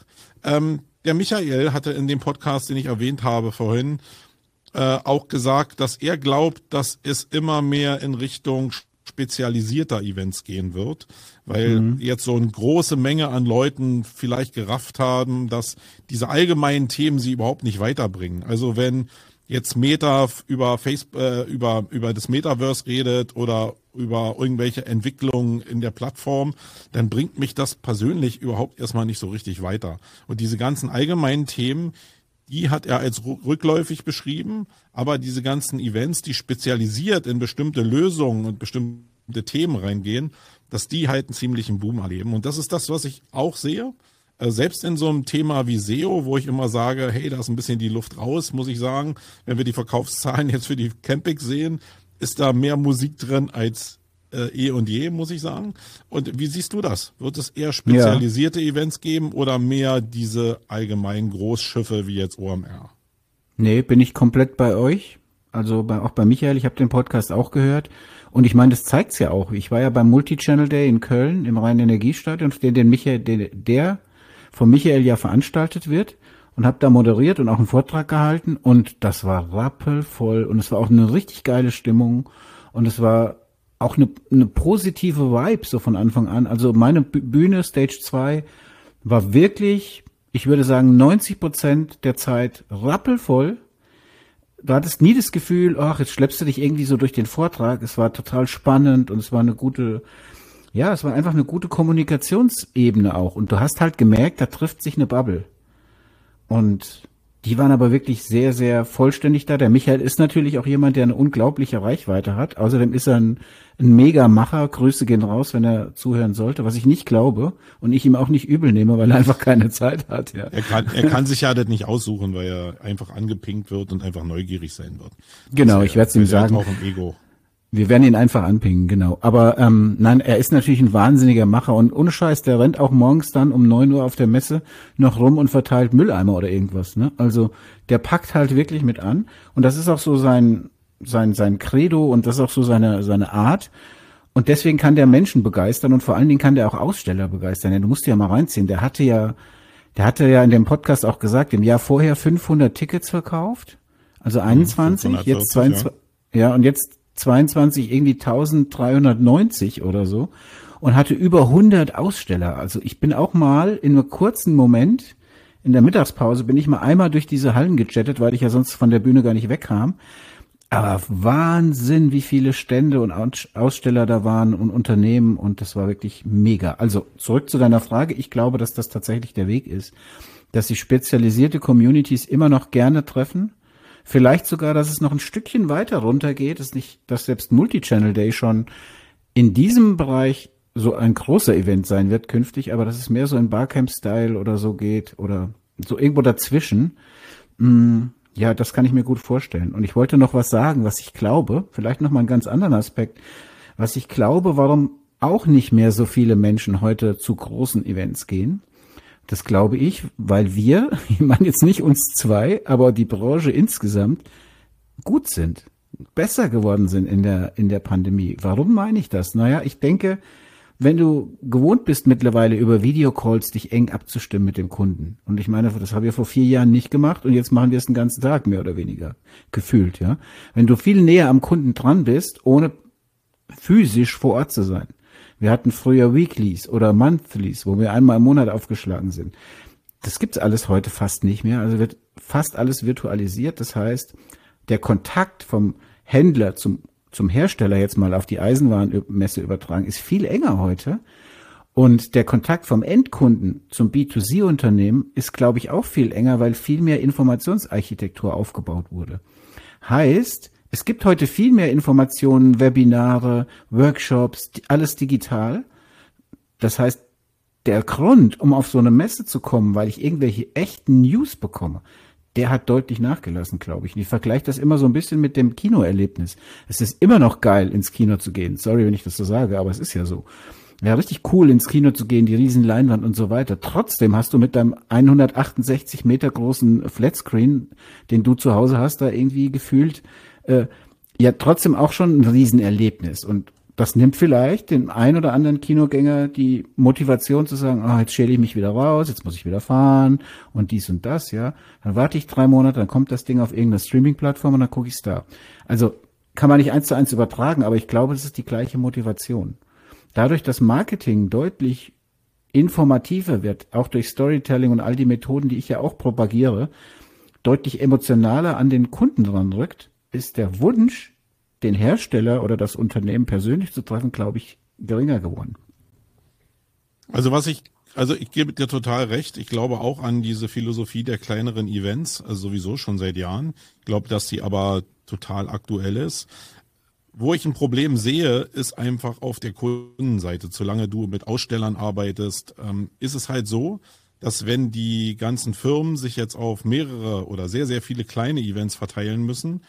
Ähm, der Michael hatte in dem Podcast, den ich erwähnt habe vorhin, äh, auch gesagt, dass er glaubt, dass es immer mehr in Richtung spezialisierter Events gehen wird, weil mhm. jetzt so eine große Menge an Leuten vielleicht gerafft haben, dass diese allgemeinen Themen sie überhaupt nicht weiterbringen. Also wenn jetzt Meta über Facebook, äh, über, über das Metaverse redet oder über irgendwelche Entwicklungen in der Plattform, dann bringt mich das persönlich überhaupt erstmal nicht so richtig weiter. Und diese ganzen allgemeinen Themen, die hat er als rückläufig beschrieben, aber diese ganzen Events, die spezialisiert in bestimmte Lösungen und bestimmte Themen reingehen, dass die halt einen ziemlichen Boom erleben. Und das ist das, was ich auch sehe. Äh, selbst in so einem Thema wie SEO, wo ich immer sage, hey, da ist ein bisschen die Luft raus, muss ich sagen, wenn wir die Verkaufszahlen jetzt für die Camping sehen, ist da mehr Musik drin als äh, eh und je, muss ich sagen. Und wie siehst du das? Wird es eher spezialisierte ja. Events geben oder mehr diese allgemeinen Großschiffe wie jetzt OMR? Nee, bin ich komplett bei euch. Also bei, auch bei Michael, ich habe den Podcast auch gehört. Und ich meine, das zeigt's ja auch. Ich war ja beim Multi-Channel Day in Köln im Rhein-Energiestadion, den, den Michael, den, der von Michael ja veranstaltet wird und habe da moderiert und auch einen Vortrag gehalten und das war rappelvoll und es war auch eine richtig geile Stimmung und es war auch eine, eine positive Vibe so von Anfang an. Also meine Bühne, Stage 2, war wirklich, ich würde sagen, 90 Prozent der Zeit rappelvoll. Du hattest nie das Gefühl, ach, jetzt schleppst du dich irgendwie so durch den Vortrag. Es war total spannend und es war eine gute, ja, es war einfach eine gute Kommunikationsebene auch. Und du hast halt gemerkt, da trifft sich eine Bubble. Und die waren aber wirklich sehr, sehr vollständig da. Der Michael ist natürlich auch jemand, der eine unglaubliche Reichweite hat. Außerdem ist er ein, ein Mega-Macher. Grüße gehen raus, wenn er zuhören sollte, was ich nicht glaube und ich ihm auch nicht übel nehme, weil er einfach keine Zeit hat. Ja. Er, kann, er kann sich ja das nicht aussuchen, weil er einfach angepinkt wird und einfach neugierig sein wird. Genau, ich werde es ihm sagen. Auch ein Ego. Wir werden ihn einfach anpingen, genau. Aber ähm, nein, er ist natürlich ein wahnsinniger Macher und ohne Scheiß, der rennt auch morgens dann um neun Uhr auf der Messe noch rum und verteilt Mülleimer oder irgendwas. Ne? Also der packt halt wirklich mit an und das ist auch so sein sein sein Credo und das ist auch so seine seine Art. Und deswegen kann der Menschen begeistern und vor allen Dingen kann der auch Aussteller begeistern. du musst ja mal reinziehen. Der hatte ja, der hatte ja in dem Podcast auch gesagt, im Jahr vorher 500 Tickets verkauft, also 21, 540, jetzt 22, ja. ja und jetzt 22 irgendwie 1390 oder so und hatte über 100 Aussteller. Also ich bin auch mal in einem kurzen Moment in der Mittagspause bin ich mal einmal durch diese Hallen gechattet, weil ich ja sonst von der Bühne gar nicht wegkam. Aber Wahnsinn, wie viele Stände und Aussteller da waren und Unternehmen und das war wirklich mega. Also zurück zu deiner Frage. Ich glaube, dass das tatsächlich der Weg ist, dass sich spezialisierte Communities immer noch gerne treffen Vielleicht sogar, dass es noch ein Stückchen weiter runtergeht, dass nicht, dass selbst Multichannel Day schon in diesem Bereich so ein großer Event sein wird künftig, aber dass es mehr so in Barcamp-Style oder so geht oder so irgendwo dazwischen. Mm, ja, das kann ich mir gut vorstellen. Und ich wollte noch was sagen, was ich glaube, vielleicht noch mal einen ganz anderen Aspekt, was ich glaube, warum auch nicht mehr so viele Menschen heute zu großen Events gehen. Das glaube ich, weil wir, ich meine jetzt nicht uns zwei, aber die Branche insgesamt gut sind, besser geworden sind in der, in der Pandemie. Warum meine ich das? Naja, ich denke, wenn du gewohnt bist mittlerweile über Videocalls dich eng abzustimmen mit dem Kunden. Und ich meine, das haben wir vor vier Jahren nicht gemacht und jetzt machen wir es den ganzen Tag mehr oder weniger gefühlt, ja. Wenn du viel näher am Kunden dran bist, ohne physisch vor Ort zu sein. Wir hatten früher Weeklies oder Monthlies, wo wir einmal im Monat aufgeschlagen sind. Das gibt's alles heute fast nicht mehr. Also wird fast alles virtualisiert. Das heißt, der Kontakt vom Händler zum, zum Hersteller jetzt mal auf die Eisenwarenmesse übertragen, ist viel enger heute. Und der Kontakt vom Endkunden zum B2C-Unternehmen ist, glaube ich, auch viel enger, weil viel mehr Informationsarchitektur aufgebaut wurde. Heißt, es gibt heute viel mehr Informationen, Webinare, Workshops, alles digital. Das heißt, der Grund, um auf so eine Messe zu kommen, weil ich irgendwelche echten News bekomme, der hat deutlich nachgelassen, glaube ich. Und ich vergleiche das immer so ein bisschen mit dem Kinoerlebnis. Es ist immer noch geil, ins Kino zu gehen. Sorry, wenn ich das so sage, aber es ist ja so. Ja, richtig cool, ins Kino zu gehen, die riesen Leinwand und so weiter. Trotzdem hast du mit deinem 168 Meter großen Flatscreen, den du zu Hause hast, da irgendwie gefühlt äh, ja trotzdem auch schon ein Riesenerlebnis. Und das nimmt vielleicht dem ein oder anderen Kinogänger die Motivation zu sagen, ah, jetzt schäle ich mich wieder raus, jetzt muss ich wieder fahren und dies und das, ja. Dann warte ich drei Monate, dann kommt das Ding auf irgendeine Streaming-Plattform und dann gucke ich's da. Also kann man nicht eins zu eins übertragen, aber ich glaube, es ist die gleiche Motivation. Dadurch, dass Marketing deutlich informativer wird, auch durch Storytelling und all die Methoden, die ich ja auch propagiere, deutlich emotionaler an den Kunden dran rückt, ist der Wunsch, den Hersteller oder das Unternehmen persönlich zu treffen, glaube ich, geringer geworden. Also was ich, also ich gebe dir total recht. Ich glaube auch an diese Philosophie der kleineren Events, also sowieso schon seit Jahren. Ich glaube, dass sie aber total aktuell ist. Wo ich ein Problem sehe, ist einfach auf der Kundenseite. Solange du mit Ausstellern arbeitest, ähm, ist es halt so, dass wenn die ganzen Firmen sich jetzt auf mehrere oder sehr, sehr viele kleine Events verteilen müssen,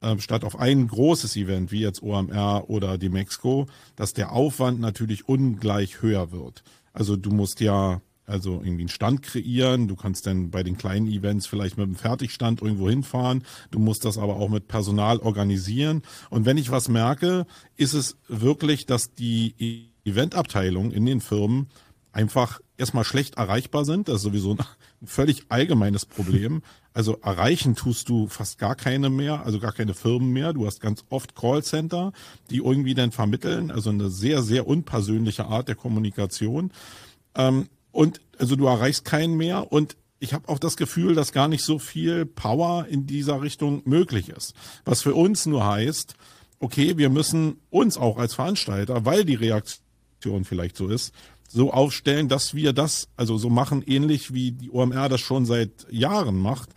äh, statt auf ein großes Event wie jetzt OMR oder die Mexiko, dass der Aufwand natürlich ungleich höher wird. Also du musst ja also irgendwie einen Stand kreieren. Du kannst dann bei den kleinen Events vielleicht mit einem Fertigstand irgendwo hinfahren. Du musst das aber auch mit Personal organisieren. Und wenn ich was merke, ist es wirklich, dass die Eventabteilung in den Firmen einfach erstmal schlecht erreichbar sind. Das ist sowieso ein völlig allgemeines Problem. Also erreichen tust du fast gar keine mehr, also gar keine Firmen mehr. Du hast ganz oft Callcenter, die irgendwie dann vermitteln, also eine sehr, sehr unpersönliche Art der Kommunikation. Ähm, und also du erreichst keinen mehr und ich habe auch das Gefühl, dass gar nicht so viel Power in dieser Richtung möglich ist. Was für uns nur heißt, okay, wir müssen uns auch als Veranstalter, weil die Reaktion vielleicht so ist, so aufstellen, dass wir das, also so machen, ähnlich wie die OMR das schon seit Jahren macht,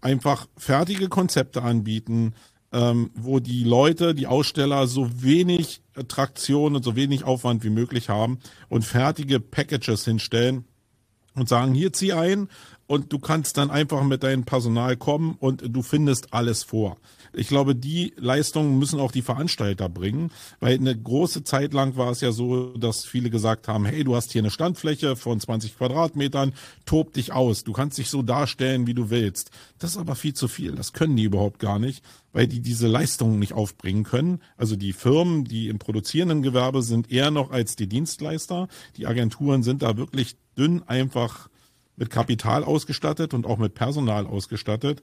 einfach fertige Konzepte anbieten, ähm, wo die Leute, die Aussteller so wenig Traktion und so wenig Aufwand wie möglich haben und fertige Packages hinstellen und sagen, hier zieh ein und du kannst dann einfach mit deinem Personal kommen und du findest alles vor. Ich glaube, die Leistungen müssen auch die Veranstalter bringen, weil eine große Zeit lang war es ja so, dass viele gesagt haben, hey, du hast hier eine Standfläche von 20 Quadratmetern, tob dich aus, du kannst dich so darstellen, wie du willst. Das ist aber viel zu viel, das können die überhaupt gar nicht, weil die diese Leistungen nicht aufbringen können. Also die Firmen, die im produzierenden Gewerbe sind eher noch als die Dienstleister. Die Agenturen sind da wirklich dünn einfach mit Kapital ausgestattet und auch mit Personal ausgestattet.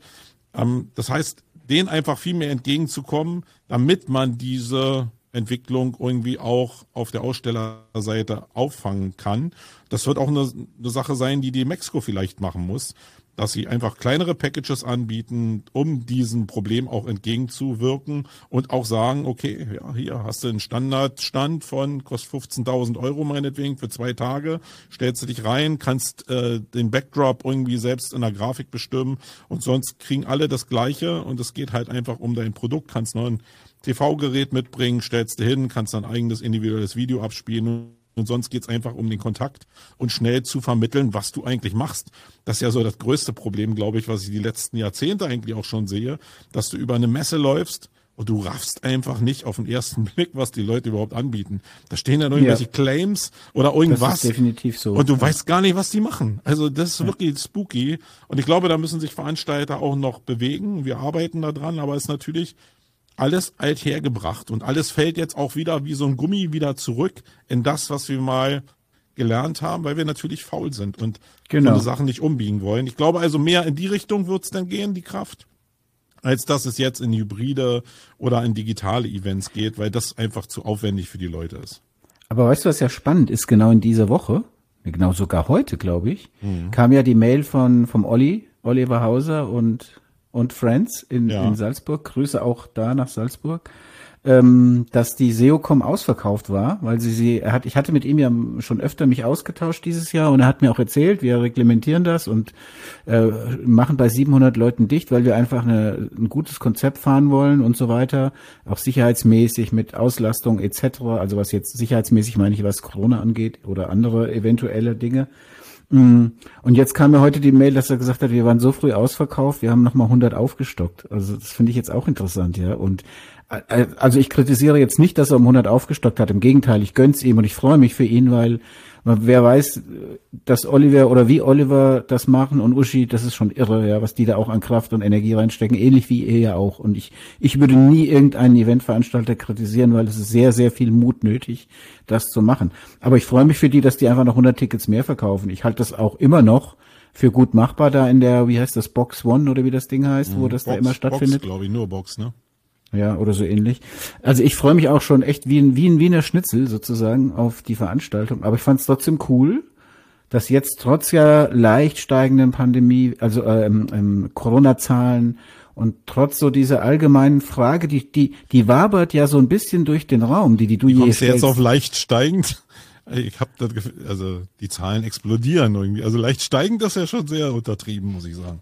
Ähm, das heißt, denen einfach viel mehr entgegenzukommen, damit man diese Entwicklung irgendwie auch auf der Ausstellerseite auffangen kann. Das wird auch eine, eine Sache sein, die die Mexiko vielleicht machen muss, dass sie einfach kleinere Packages anbieten, um diesem Problem auch entgegenzuwirken und auch sagen, okay, ja, hier hast du einen Standardstand von kostet 15.000 Euro meinetwegen für zwei Tage, stellst du dich rein, kannst äh, den Backdrop irgendwie selbst in der Grafik bestimmen und sonst kriegen alle das Gleiche und es geht halt einfach um dein Produkt, kannst noch ein TV-Gerät mitbringen, stellst du hin, kannst dein eigenes individuelles Video abspielen und sonst geht's einfach um den Kontakt und schnell zu vermitteln, was du eigentlich machst. Das ist ja so das größte Problem, glaube ich, was ich die letzten Jahrzehnte eigentlich auch schon sehe, dass du über eine Messe läufst und du raffst einfach nicht auf den ersten Blick, was die Leute überhaupt anbieten. Da stehen dann irgendwelche ja. Claims oder irgendwas. Das ist definitiv so. Und du ja. weißt gar nicht, was die machen. Also das ist ja. wirklich spooky. Und ich glaube, da müssen sich Veranstalter auch noch bewegen. Wir arbeiten da dran, aber es ist natürlich alles althergebracht und alles fällt jetzt auch wieder wie so ein Gummi wieder zurück in das, was wir mal gelernt haben, weil wir natürlich faul sind und genau. so Sachen nicht umbiegen wollen. Ich glaube also mehr in die Richtung wird's dann gehen, die Kraft als dass es jetzt in hybride oder in digitale Events geht, weil das einfach zu aufwendig für die Leute ist. Aber weißt du, was ja spannend ist, genau in dieser Woche, genau sogar heute, glaube ich, mhm. kam ja die Mail von vom Olli, Oliver Hauser und und Friends in, ja. in Salzburg. Grüße auch da nach Salzburg ähm, dass die SEOCom ausverkauft war, weil sie sie, er hat, ich hatte mit ihm ja schon öfter mich ausgetauscht dieses Jahr und er hat mir auch erzählt, wir reglementieren das und äh, machen bei 700 Leuten dicht, weil wir einfach eine, ein gutes Konzept fahren wollen und so weiter, auch sicherheitsmäßig mit Auslastung etc. Also was jetzt sicherheitsmäßig meine ich, was Corona angeht oder andere eventuelle Dinge. Mm. Und jetzt kam mir heute die Mail, dass er gesagt hat, wir waren so früh ausverkauft, wir haben nochmal 100 aufgestockt. Also das finde ich jetzt auch interessant, ja. Und also ich kritisiere jetzt nicht, dass er um 100 aufgestockt hat. Im Gegenteil, ich gönn's ihm und ich freue mich für ihn, weil wer weiß, dass Oliver oder wie Oliver das machen und Uschi, das ist schon irre, ja, was die da auch an Kraft und Energie reinstecken, ähnlich wie er ja auch. Und ich, ich würde nie irgendeinen Eventveranstalter kritisieren, weil es ist sehr, sehr viel Mut nötig, das zu machen. Aber ich freue mich für die, dass die einfach noch 100 Tickets mehr verkaufen. Ich halte das auch immer noch für gut machbar da in der, wie heißt das, Box One oder wie das Ding heißt, wo mhm. das Box, da immer stattfindet. Box, glaube ich, nur Box, ne? Ja, oder so ähnlich. Also ich freue mich auch schon echt wie ein, wie ein Wiener Schnitzel sozusagen auf die Veranstaltung. Aber ich fand es trotzdem cool, dass jetzt trotz ja leicht steigenden Pandemie, also ähm, ähm, Corona-Zahlen und trotz so dieser allgemeinen Frage, die, die, die wabert ja so ein bisschen durch den Raum, die, die du je stellst. jetzt auf leicht steigend? Ich habe das Gefühl, also die Zahlen explodieren irgendwie. Also leicht steigend ist ja schon sehr untertrieben, muss ich sagen.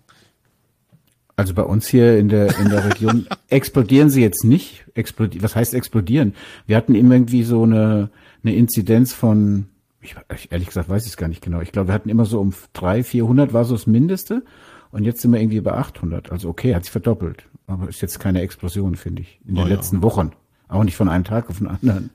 Also bei uns hier in der, in der Region explodieren sie jetzt nicht. Explodi was heißt explodieren? Wir hatten immer irgendwie so eine, eine Inzidenz von, ich, ehrlich gesagt weiß ich es gar nicht genau. Ich glaube, wir hatten immer so um drei, vierhundert war so das Mindeste. Und jetzt sind wir irgendwie bei 800. Also okay, hat sich verdoppelt. Aber ist jetzt keine Explosion, finde ich, in den oh, letzten ja. Wochen. Auch nicht von einem Tag auf den anderen.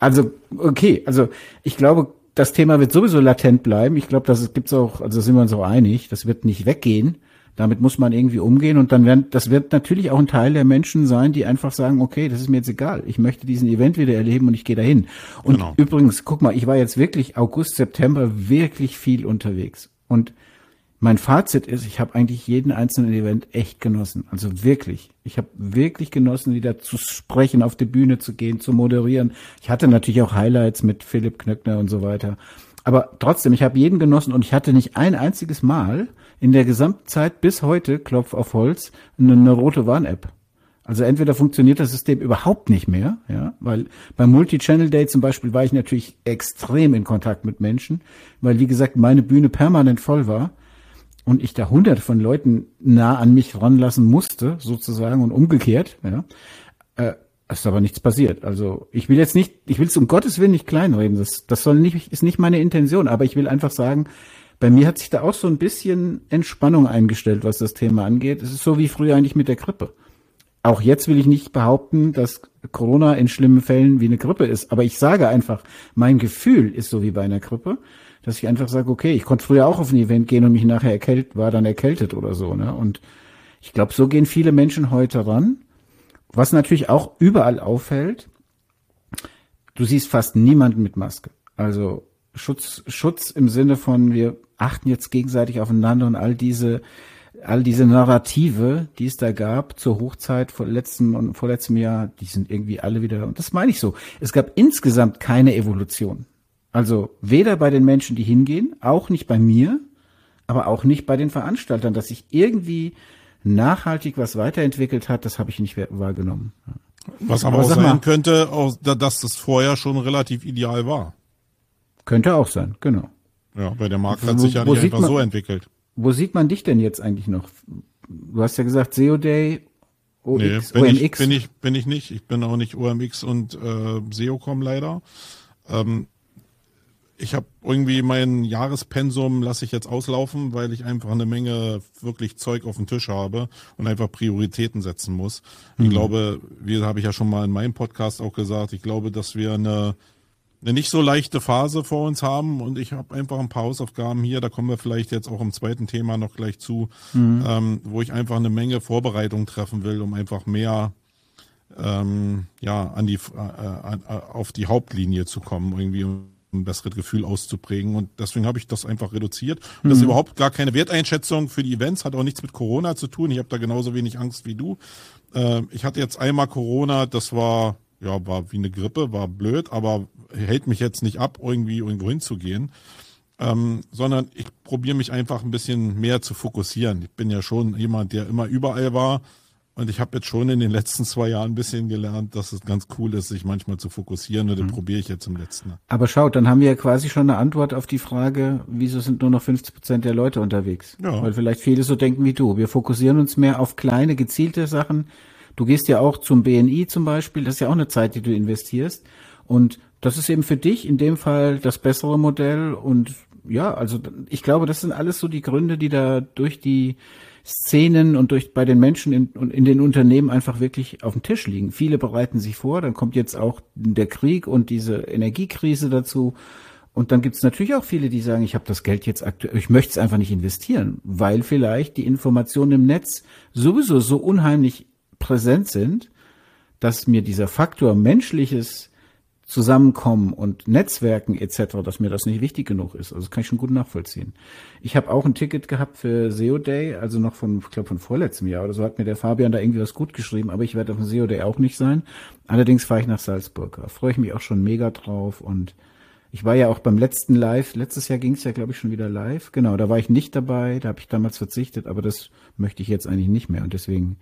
Also, okay, also ich glaube, das Thema wird sowieso latent bleiben. Ich glaube, das gibt's auch, also sind wir uns auch einig, das wird nicht weggehen. Damit muss man irgendwie umgehen und dann werden, das wird natürlich auch ein Teil der Menschen sein, die einfach sagen, okay, das ist mir jetzt egal, ich möchte diesen Event wieder erleben und ich gehe dahin. Und genau. übrigens, guck mal, ich war jetzt wirklich August, September wirklich viel unterwegs und mein Fazit ist, ich habe eigentlich jeden einzelnen Event echt genossen. Also wirklich. Ich habe wirklich genossen, wieder zu sprechen, auf die Bühne zu gehen, zu moderieren. Ich hatte natürlich auch Highlights mit Philipp Knöckner und so weiter. Aber trotzdem, ich habe jeden genossen und ich hatte nicht ein einziges Mal in der Gesamtzeit bis heute, Klopf auf Holz, eine, eine rote Warn-App. Also entweder funktioniert das System überhaupt nicht mehr, ja, weil beim Multi-Channel Day zum Beispiel war ich natürlich extrem in Kontakt mit Menschen, weil wie gesagt meine Bühne permanent voll war und ich da hunderte von Leuten nah an mich ranlassen musste, sozusagen und umgekehrt, ja. Äh, ist aber nichts passiert. Also ich will jetzt nicht, ich will es um Gottes Willen nicht kleinreden. Das, das soll nicht, ist nicht meine Intention. Aber ich will einfach sagen, bei mir hat sich da auch so ein bisschen Entspannung eingestellt, was das Thema angeht. Es ist so wie früher eigentlich mit der Grippe. Auch jetzt will ich nicht behaupten, dass Corona in schlimmen Fällen wie eine Grippe ist. Aber ich sage einfach, mein Gefühl ist so wie bei einer Grippe, dass ich einfach sage, okay, ich konnte früher auch auf ein Event gehen und mich nachher erkältet, war dann erkältet oder so. Ne? Und ich glaube, so gehen viele Menschen heute ran. Was natürlich auch überall auffällt, du siehst fast niemanden mit Maske. Also Schutz, Schutz im Sinne von, wir achten jetzt gegenseitig aufeinander und all diese, all diese Narrative, die es da gab zur Hochzeit vor letztem und vorletztem Jahr, die sind irgendwie alle wieder, und das meine ich so. Es gab insgesamt keine Evolution. Also weder bei den Menschen, die hingehen, auch nicht bei mir, aber auch nicht bei den Veranstaltern, dass sich irgendwie nachhaltig was weiterentwickelt hat, das habe ich nicht wahrgenommen. Was aber, aber auch sein mal, könnte, auch, dass das vorher schon relativ ideal war. Könnte auch sein, genau. Ja, weil der Markt hat sich ja nicht einfach man, so entwickelt. Wo sieht man dich denn jetzt eigentlich noch? Du hast ja gesagt SEO Day, OX, nee, bin OMX. Ich, bin ich bin ich nicht. Ich bin auch nicht OMX und äh, SEOcom leider. Ähm, ich habe irgendwie mein Jahrespensum lasse ich jetzt auslaufen, weil ich einfach eine Menge wirklich Zeug auf dem Tisch habe und einfach Prioritäten setzen muss. Mhm. Ich glaube, wie habe ich ja schon mal in meinem Podcast auch gesagt, ich glaube, dass wir eine, eine nicht so leichte Phase vor uns haben und ich habe einfach ein paar Hausaufgaben hier, da kommen wir vielleicht jetzt auch im zweiten Thema noch gleich zu, mhm. ähm, wo ich einfach eine Menge Vorbereitung treffen will, um einfach mehr ähm, ja an die äh, äh, auf die Hauptlinie zu kommen irgendwie ein besseres Gefühl auszuprägen. Und deswegen habe ich das einfach reduziert. Und mhm. das ist mhm. überhaupt gar keine Werteinschätzung für die Events, hat auch nichts mit Corona zu tun. Ich habe da genauso wenig Angst wie du. Äh, ich hatte jetzt einmal Corona, das war, ja, war wie eine Grippe, war blöd, aber hält mich jetzt nicht ab, irgendwie irgendwo hinzugehen. Ähm, sondern ich probiere mich einfach ein bisschen mehr zu fokussieren. Ich bin ja schon jemand, der immer überall war und ich habe jetzt schon in den letzten zwei Jahren ein bisschen gelernt, dass es ganz cool ist, sich manchmal zu fokussieren. Und mhm. probiere ich jetzt im letzten. Aber schaut, dann haben wir ja quasi schon eine Antwort auf die Frage, wieso sind nur noch 50 Prozent der Leute unterwegs? Ja. Weil vielleicht viele so denken wie du. Wir fokussieren uns mehr auf kleine, gezielte Sachen. Du gehst ja auch zum BNI zum Beispiel. Das ist ja auch eine Zeit, die du investierst. Und das ist eben für dich in dem Fall das bessere Modell. Und ja, also ich glaube, das sind alles so die Gründe, die da durch die Szenen und durch bei den Menschen in, in den Unternehmen einfach wirklich auf dem Tisch liegen. Viele bereiten sich vor, dann kommt jetzt auch der Krieg und diese Energiekrise dazu. Und dann gibt es natürlich auch viele, die sagen, ich habe das Geld jetzt aktuell, ich möchte es einfach nicht investieren, weil vielleicht die Informationen im Netz sowieso so unheimlich präsent sind, dass mir dieser Faktor menschliches Zusammenkommen und Netzwerken etc., dass mir das nicht wichtig genug ist. Also das kann ich schon gut nachvollziehen. Ich habe auch ein Ticket gehabt für SEO Day, also noch von, ich glaube von vorletztem Jahr oder so hat mir der Fabian da irgendwie was gut geschrieben, aber ich werde auf dem SEO Day auch nicht sein. Allerdings fahre ich nach Salzburg. Da freue ich mich auch schon mega drauf und ich war ja auch beim letzten Live, letztes Jahr ging es ja, glaube ich, schon wieder live. Genau, da war ich nicht dabei, da habe ich damals verzichtet, aber das möchte ich jetzt eigentlich nicht mehr. Und deswegen,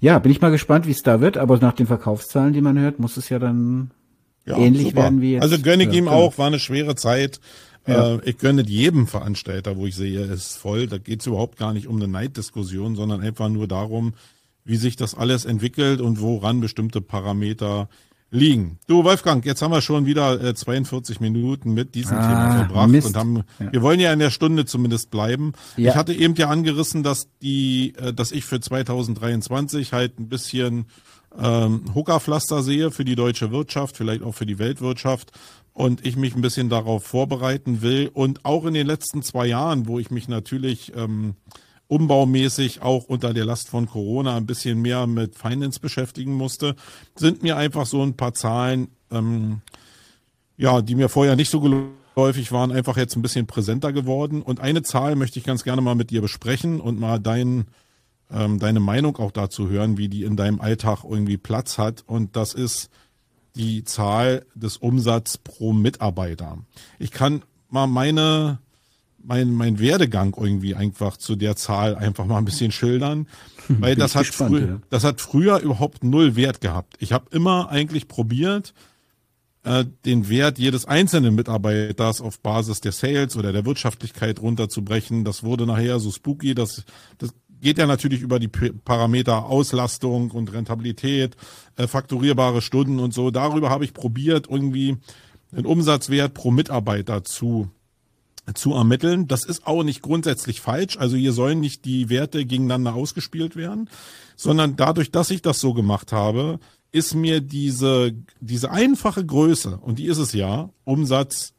ja, bin ich mal gespannt, wie es da wird, aber nach den Verkaufszahlen, die man hört, muss es ja dann ja, ähnlich super. werden wie jetzt. Also gönne ich ihm genau. auch, war eine schwere Zeit. Ja. Äh, ich gönne jedem Veranstalter, wo ich sehe, es ist voll. Da geht es überhaupt gar nicht um eine Neiddiskussion, sondern einfach nur darum, wie sich das alles entwickelt und woran bestimmte Parameter liegen. Du Wolfgang, jetzt haben wir schon wieder äh, 42 Minuten mit diesem ah, Thema verbracht Mist. und haben ja. wir wollen ja in der Stunde zumindest bleiben. Ja. Ich hatte eben ja angerissen, dass die äh, dass ich für 2023 halt ein bisschen ähm, Hookerpflaster sehe für die deutsche Wirtschaft, vielleicht auch für die Weltwirtschaft und ich mich ein bisschen darauf vorbereiten will. Und auch in den letzten zwei Jahren, wo ich mich natürlich ähm, umbaumäßig auch unter der Last von Corona ein bisschen mehr mit Finance beschäftigen musste, sind mir einfach so ein paar Zahlen, ähm, ja, die mir vorher nicht so geläufig waren, einfach jetzt ein bisschen präsenter geworden. Und eine Zahl möchte ich ganz gerne mal mit dir besprechen und mal deinen ähm, deine Meinung auch dazu hören, wie die in deinem Alltag irgendwie Platz hat. Und das ist die Zahl des Umsatz pro Mitarbeiter. Ich kann mal meine mein, mein Werdegang irgendwie einfach zu der Zahl einfach mal ein bisschen schildern, weil das hat, gespannt, frü ja. das hat früher überhaupt null Wert gehabt. Ich habe immer eigentlich probiert, äh, den Wert jedes einzelnen Mitarbeiters auf Basis der Sales oder der Wirtschaftlichkeit runterzubrechen. Das wurde nachher so spooky, das, das geht ja natürlich über die Parameter Auslastung und Rentabilität, äh, fakturierbare Stunden und so. Darüber habe ich probiert, irgendwie einen Umsatzwert pro Mitarbeiter zu zu ermitteln. Das ist auch nicht grundsätzlich falsch. Also hier sollen nicht die Werte gegeneinander ausgespielt werden, sondern dadurch, dass ich das so gemacht habe, ist mir diese, diese einfache Größe, und die ist es ja, Umsatz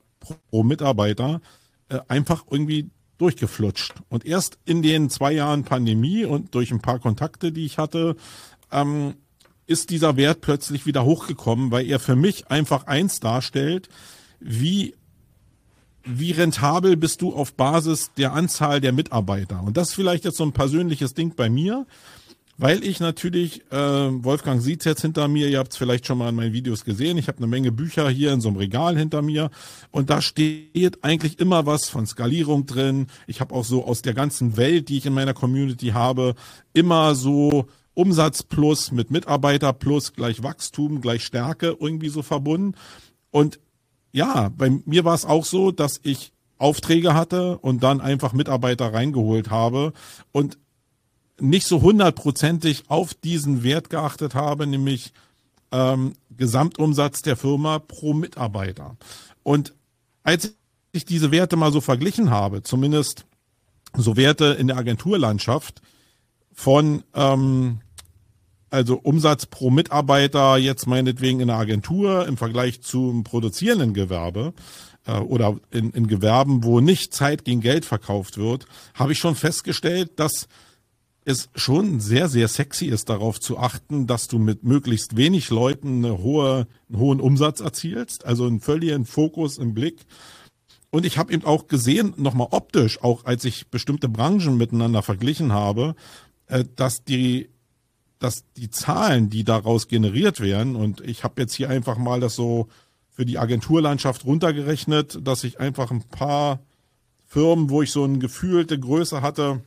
pro Mitarbeiter, äh, einfach irgendwie durchgeflutscht. Und erst in den zwei Jahren Pandemie und durch ein paar Kontakte, die ich hatte, ähm, ist dieser Wert plötzlich wieder hochgekommen, weil er für mich einfach eins darstellt, wie wie rentabel bist du auf Basis der Anzahl der Mitarbeiter? Und das ist vielleicht jetzt so ein persönliches Ding bei mir weil ich natürlich, äh, Wolfgang sieht's jetzt hinter mir, ihr habt es vielleicht schon mal in meinen Videos gesehen, ich habe eine Menge Bücher hier in so einem Regal hinter mir und da steht eigentlich immer was von Skalierung drin. Ich habe auch so aus der ganzen Welt, die ich in meiner Community habe, immer so Umsatz plus mit Mitarbeiter plus gleich Wachstum, gleich Stärke irgendwie so verbunden. Und ja, bei mir war es auch so, dass ich Aufträge hatte und dann einfach Mitarbeiter reingeholt habe und nicht so hundertprozentig auf diesen Wert geachtet habe, nämlich ähm, Gesamtumsatz der Firma pro Mitarbeiter. Und als ich diese Werte mal so verglichen habe, zumindest so Werte in der Agenturlandschaft von ähm, also Umsatz pro Mitarbeiter jetzt meinetwegen in der Agentur im Vergleich zum produzierenden Gewerbe äh, oder in, in Gewerben, wo nicht Zeit gegen Geld verkauft wird, habe ich schon festgestellt, dass es schon sehr, sehr sexy ist, darauf zu achten, dass du mit möglichst wenig Leuten eine hohe, einen hohen Umsatz erzielst, also einen völligen Fokus im Blick. Und ich habe eben auch gesehen, nochmal optisch, auch als ich bestimmte Branchen miteinander verglichen habe, äh, dass die dass die Zahlen, die daraus generiert werden, und ich habe jetzt hier einfach mal das so für die Agenturlandschaft runtergerechnet, dass ich einfach ein paar Firmen, wo ich so eine gefühlte Größe hatte,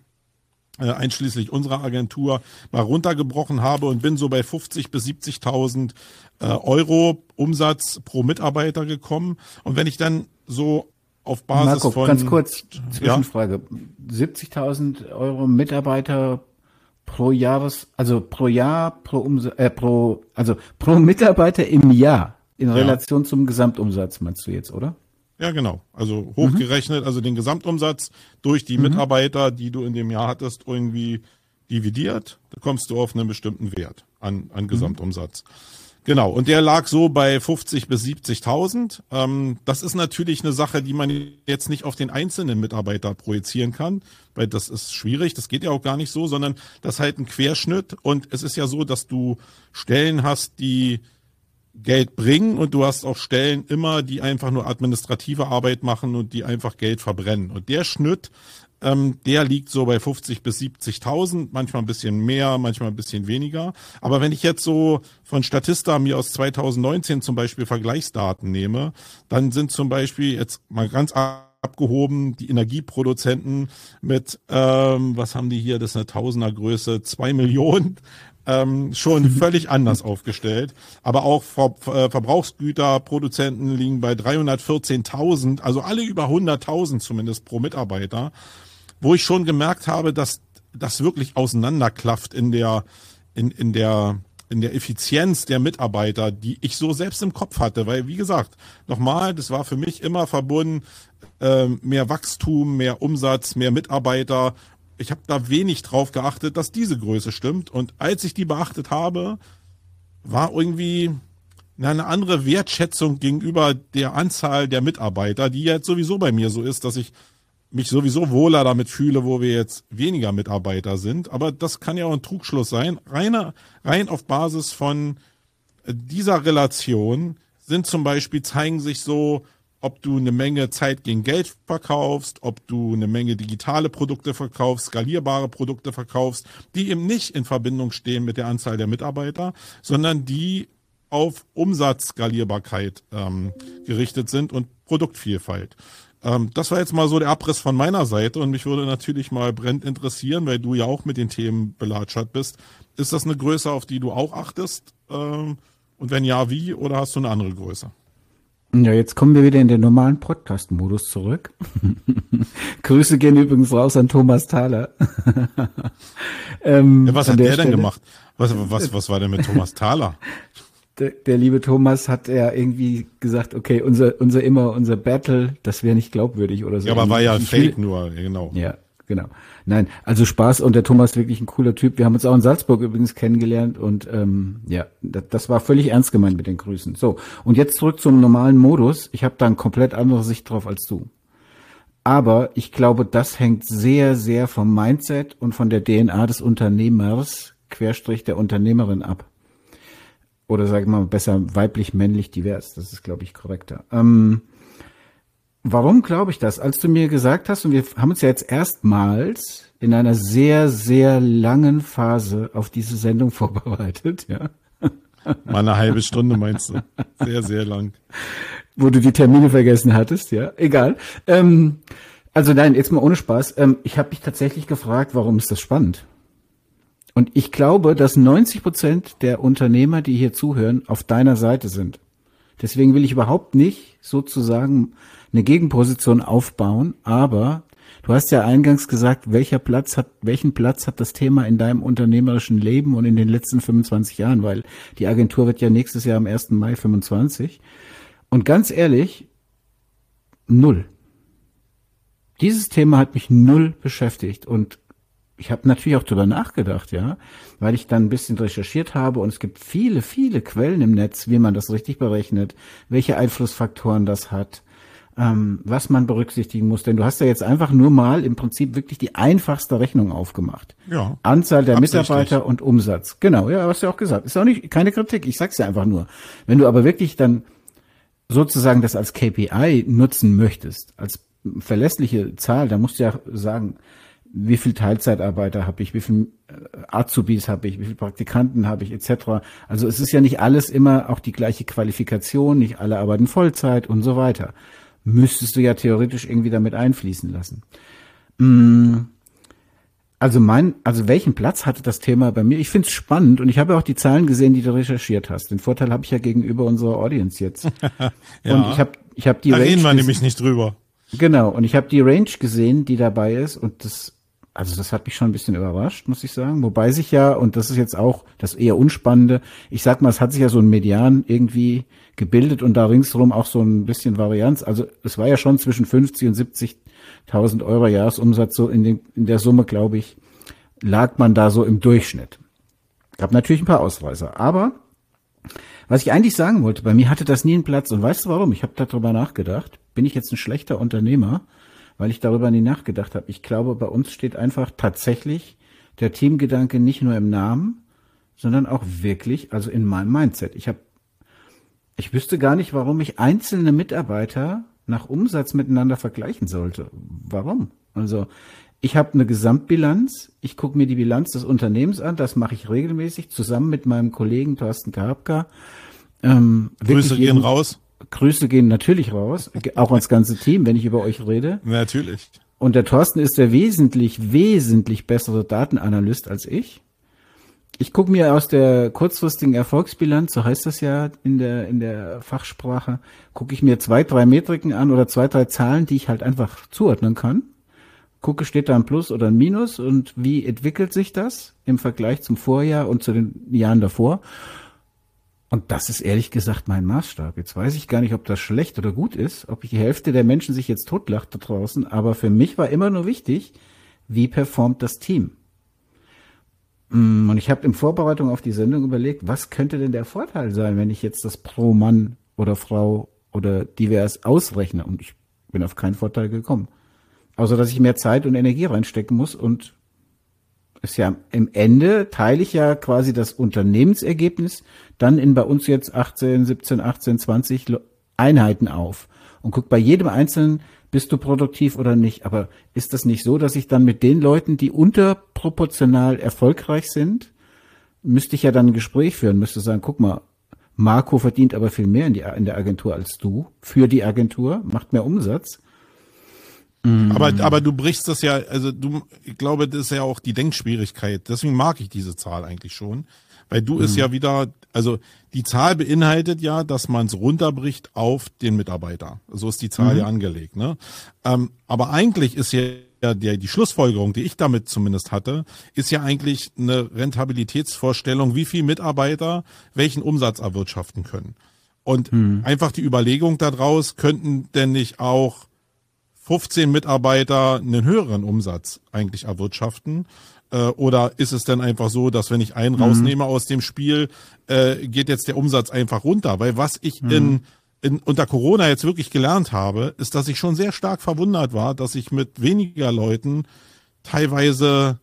äh, einschließlich unserer Agentur, mal runtergebrochen habe und bin so bei 50 bis 70.000 äh, Euro Umsatz pro Mitarbeiter gekommen. Und wenn ich dann so auf Basis Marco, von... ganz kurz, Zwischenfrage. Ja? 70.000 Euro Mitarbeiter pro Jahres, also pro Jahr, pro Umsatz, äh, pro, also pro Mitarbeiter im Jahr in Relation ja. zum Gesamtumsatz, meinst du jetzt, oder? Ja, genau. Also hochgerechnet, mhm. also den Gesamtumsatz durch die mhm. Mitarbeiter, die du in dem Jahr hattest, irgendwie dividiert, da kommst du auf einen bestimmten Wert an, an mhm. Gesamtumsatz. Mhm. Genau, und der lag so bei 50 bis 70.000. Ähm, das ist natürlich eine Sache, die man jetzt nicht auf den einzelnen Mitarbeiter projizieren kann, weil das ist schwierig, das geht ja auch gar nicht so, sondern das ist halt ein Querschnitt und es ist ja so, dass du Stellen hast, die Geld bringen und du hast auch Stellen immer, die einfach nur administrative Arbeit machen und die einfach Geld verbrennen. Und der Schnitt ähm, der liegt so bei 50 bis 70.000, manchmal ein bisschen mehr, manchmal ein bisschen weniger. Aber wenn ich jetzt so von Statista mir aus 2019 zum Beispiel Vergleichsdaten nehme, dann sind zum Beispiel jetzt mal ganz abgehoben die Energieproduzenten mit, ähm, was haben die hier, das ist eine Tausendergröße, zwei Millionen ähm, schon völlig anders aufgestellt. Aber auch Ver Ver Verbrauchsgüterproduzenten liegen bei 314.000, also alle über 100.000 zumindest pro Mitarbeiter wo ich schon gemerkt habe, dass das wirklich auseinanderklafft in der, in, in der, in der Effizienz der Mitarbeiter, die ich so selbst im Kopf hatte. Weil, wie gesagt, nochmal, das war für mich immer verbunden, äh, mehr Wachstum, mehr Umsatz, mehr Mitarbeiter. Ich habe da wenig drauf geachtet, dass diese Größe stimmt. Und als ich die beachtet habe, war irgendwie eine andere Wertschätzung gegenüber der Anzahl der Mitarbeiter, die jetzt sowieso bei mir so ist, dass ich mich sowieso wohler damit fühle, wo wir jetzt weniger Mitarbeiter sind. Aber das kann ja auch ein Trugschluss sein. Reiner, rein auf Basis von dieser Relation sind zum Beispiel, zeigen sich so, ob du eine Menge Zeit gegen Geld verkaufst, ob du eine Menge digitale Produkte verkaufst, skalierbare Produkte verkaufst, die eben nicht in Verbindung stehen mit der Anzahl der Mitarbeiter, sondern die auf Umsatzskalierbarkeit ähm, gerichtet sind und Produktvielfalt. Ähm, das war jetzt mal so der Abriss von meiner Seite und mich würde natürlich mal brennend interessieren, weil du ja auch mit den Themen belatschert bist. Ist das eine Größe, auf die du auch achtest? Ähm, und wenn ja, wie? Oder hast du eine andere Größe? Ja, jetzt kommen wir wieder in den normalen Podcast-Modus zurück. Grüße gehen übrigens raus an Thomas Thaler. ähm, ja, was hat der, der denn gemacht? Was, was, was war denn mit Thomas Thaler? Der, der liebe Thomas hat ja irgendwie gesagt, okay, unser, unser immer, unser Battle, das wäre nicht glaubwürdig oder so. Ja, aber war ja Fake nur, genau. Ja, genau. Nein, also Spaß und der Thomas wirklich ein cooler Typ. Wir haben uns auch in Salzburg übrigens kennengelernt und ähm, ja, das, das war völlig ernst gemeint mit den Grüßen. So, und jetzt zurück zum normalen Modus. Ich habe da eine komplett andere Sicht drauf als du. Aber ich glaube, das hängt sehr, sehr vom Mindset und von der DNA des Unternehmers, Querstrich der Unternehmerin ab oder sage ich mal besser weiblich-männlich divers. Das ist, glaube ich, korrekter. Ähm, warum glaube ich das? Als du mir gesagt hast, und wir haben uns ja jetzt erstmals in einer sehr, sehr langen Phase auf diese Sendung vorbereitet, ja. Mal eine halbe Stunde meinst du? Sehr, sehr lang. Wo du die Termine vergessen hattest, ja. Egal. Ähm, also nein, jetzt mal ohne Spaß. Ähm, ich habe mich tatsächlich gefragt, warum ist das spannend? Und ich glaube, dass 90 Prozent der Unternehmer, die hier zuhören, auf deiner Seite sind. Deswegen will ich überhaupt nicht sozusagen eine Gegenposition aufbauen, aber du hast ja eingangs gesagt, welcher Platz hat, welchen Platz hat das Thema in deinem unternehmerischen Leben und in den letzten 25 Jahren, weil die Agentur wird ja nächstes Jahr am 1. Mai 25. Und ganz ehrlich, null. Dieses Thema hat mich null beschäftigt und ich habe natürlich auch darüber nachgedacht, ja, weil ich dann ein bisschen recherchiert habe und es gibt viele, viele Quellen im Netz, wie man das richtig berechnet, welche Einflussfaktoren das hat, ähm, was man berücksichtigen muss. Denn du hast ja jetzt einfach nur mal im Prinzip wirklich die einfachste Rechnung aufgemacht. Ja. Anzahl der Mitarbeiter und Umsatz. Genau, ja, hast du ja auch gesagt. Ist auch nicht keine Kritik. Ich sag's ja einfach nur. Wenn du aber wirklich dann sozusagen das als KPI nutzen möchtest, als verlässliche Zahl, dann musst du ja sagen, wie viel Teilzeitarbeiter habe ich, wie viel äh, Azubis habe ich, wie viel Praktikanten habe ich, etc. Also es ist ja nicht alles immer auch die gleiche Qualifikation, nicht alle arbeiten Vollzeit und so weiter. Müsstest du ja theoretisch irgendwie damit einfließen lassen. Mm, also mein, also welchen Platz hatte das Thema bei mir? Ich finde es spannend und ich habe auch die Zahlen gesehen, die du recherchiert hast. Den Vorteil habe ich ja gegenüber unserer Audience jetzt. ja. Und ich habe ich hab die da Range reden wir nämlich nicht drüber. Genau, und ich habe die Range gesehen, die dabei ist und das also das hat mich schon ein bisschen überrascht, muss ich sagen. Wobei sich ja, und das ist jetzt auch das eher Unspannende, ich sag mal, es hat sich ja so ein Median irgendwie gebildet und da ringsherum auch so ein bisschen Varianz. Also es war ja schon zwischen 50 und 70.000 Euro Jahresumsatz, so in, den, in der Summe, glaube ich, lag man da so im Durchschnitt. Gab natürlich ein paar Ausreißer, aber was ich eigentlich sagen wollte, bei mir hatte das nie einen Platz und weißt du warum? Ich habe darüber nachgedacht. Bin ich jetzt ein schlechter Unternehmer? Weil ich darüber nie nachgedacht habe. Ich glaube, bei uns steht einfach tatsächlich der Teamgedanke nicht nur im Namen, sondern auch wirklich, also in meinem Mindset. Ich habe, ich wüsste gar nicht, warum ich einzelne Mitarbeiter nach Umsatz miteinander vergleichen sollte. Warum? Also ich habe eine Gesamtbilanz, ich gucke mir die Bilanz des Unternehmens an, das mache ich regelmäßig zusammen mit meinem Kollegen Thorsten Karabka. Ähm, Grüße gehen raus. Grüße gehen natürlich raus, auch ans ganze Team, wenn ich über euch rede. Natürlich. Und der Thorsten ist der wesentlich, wesentlich bessere Datenanalyst als ich. Ich gucke mir aus der kurzfristigen Erfolgsbilanz, so heißt das ja in der, in der Fachsprache, gucke ich mir zwei, drei Metriken an oder zwei, drei Zahlen, die ich halt einfach zuordnen kann. Gucke, steht da ein Plus oder ein Minus und wie entwickelt sich das im Vergleich zum Vorjahr und zu den Jahren davor. Und das ist ehrlich gesagt mein Maßstab. Jetzt weiß ich gar nicht, ob das schlecht oder gut ist, ob die Hälfte der Menschen sich jetzt totlacht da draußen, aber für mich war immer nur wichtig, wie performt das Team. Mm, und ich habe in Vorbereitung auf die Sendung überlegt, was könnte denn der Vorteil sein, wenn ich jetzt das pro Mann oder Frau oder divers ausrechne. Und ich bin auf keinen Vorteil gekommen. Außer dass ich mehr Zeit und Energie reinstecken muss und ist ja im Ende teile ich ja quasi das Unternehmensergebnis dann in bei uns jetzt 18, 17, 18, 20 Einheiten auf und guck bei jedem einzelnen, bist du produktiv oder nicht. Aber ist das nicht so, dass ich dann mit den Leuten, die unterproportional erfolgreich sind, müsste ich ja dann ein Gespräch führen, müsste sagen, guck mal, Marco verdient aber viel mehr in, die, in der Agentur als du, für die Agentur, macht mehr Umsatz. Mhm. Aber, aber du brichst das ja, also du, ich glaube, das ist ja auch die Denkschwierigkeit. Deswegen mag ich diese Zahl eigentlich schon. Weil du mhm. ist ja wieder, also die Zahl beinhaltet ja, dass man es runterbricht auf den Mitarbeiter. So ist die Zahl mhm. ja angelegt. Ne? Ähm, aber eigentlich ist ja der, die Schlussfolgerung, die ich damit zumindest hatte, ist ja eigentlich eine Rentabilitätsvorstellung, wie viel Mitarbeiter welchen Umsatz erwirtschaften können. Und mhm. einfach die Überlegung daraus, könnten denn nicht auch 15 Mitarbeiter einen höheren Umsatz eigentlich erwirtschaften? Äh, oder ist es denn einfach so, dass wenn ich einen mhm. rausnehme aus dem Spiel, äh, geht jetzt der Umsatz einfach runter? Weil was ich mhm. in, in, unter Corona jetzt wirklich gelernt habe, ist, dass ich schon sehr stark verwundert war, dass ich mit weniger Leuten teilweise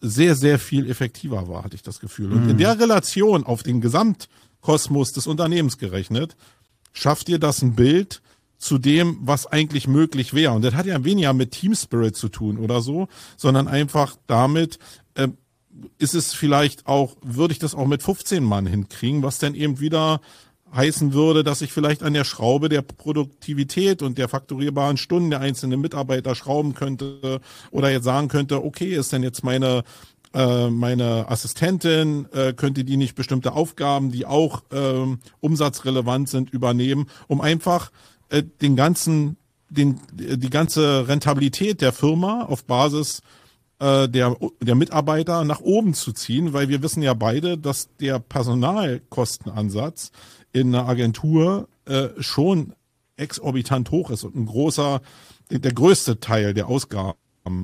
sehr, sehr viel effektiver war, hatte ich das Gefühl. Und in mhm. der Relation auf den Gesamtkosmos des Unternehmens gerechnet, schafft ihr das ein Bild, zu dem, was eigentlich möglich wäre. Und das hat ja weniger mit Team Spirit zu tun oder so, sondern einfach damit, äh, ist es vielleicht auch, würde ich das auch mit 15 Mann hinkriegen, was dann eben wieder heißen würde, dass ich vielleicht an der Schraube der Produktivität und der fakturierbaren Stunden der einzelnen Mitarbeiter schrauben könnte oder jetzt sagen könnte, okay, ist denn jetzt meine äh, meine Assistentin, äh, könnte die nicht bestimmte Aufgaben, die auch ähm, umsatzrelevant sind, übernehmen, um einfach äh, den ganzen, den, die ganze Rentabilität der Firma auf Basis äh, der, der Mitarbeiter nach oben zu ziehen, weil wir wissen ja beide, dass der Personalkostenansatz in einer Agentur äh, schon exorbitant hoch ist und ein großer, der größte Teil der Ausgaben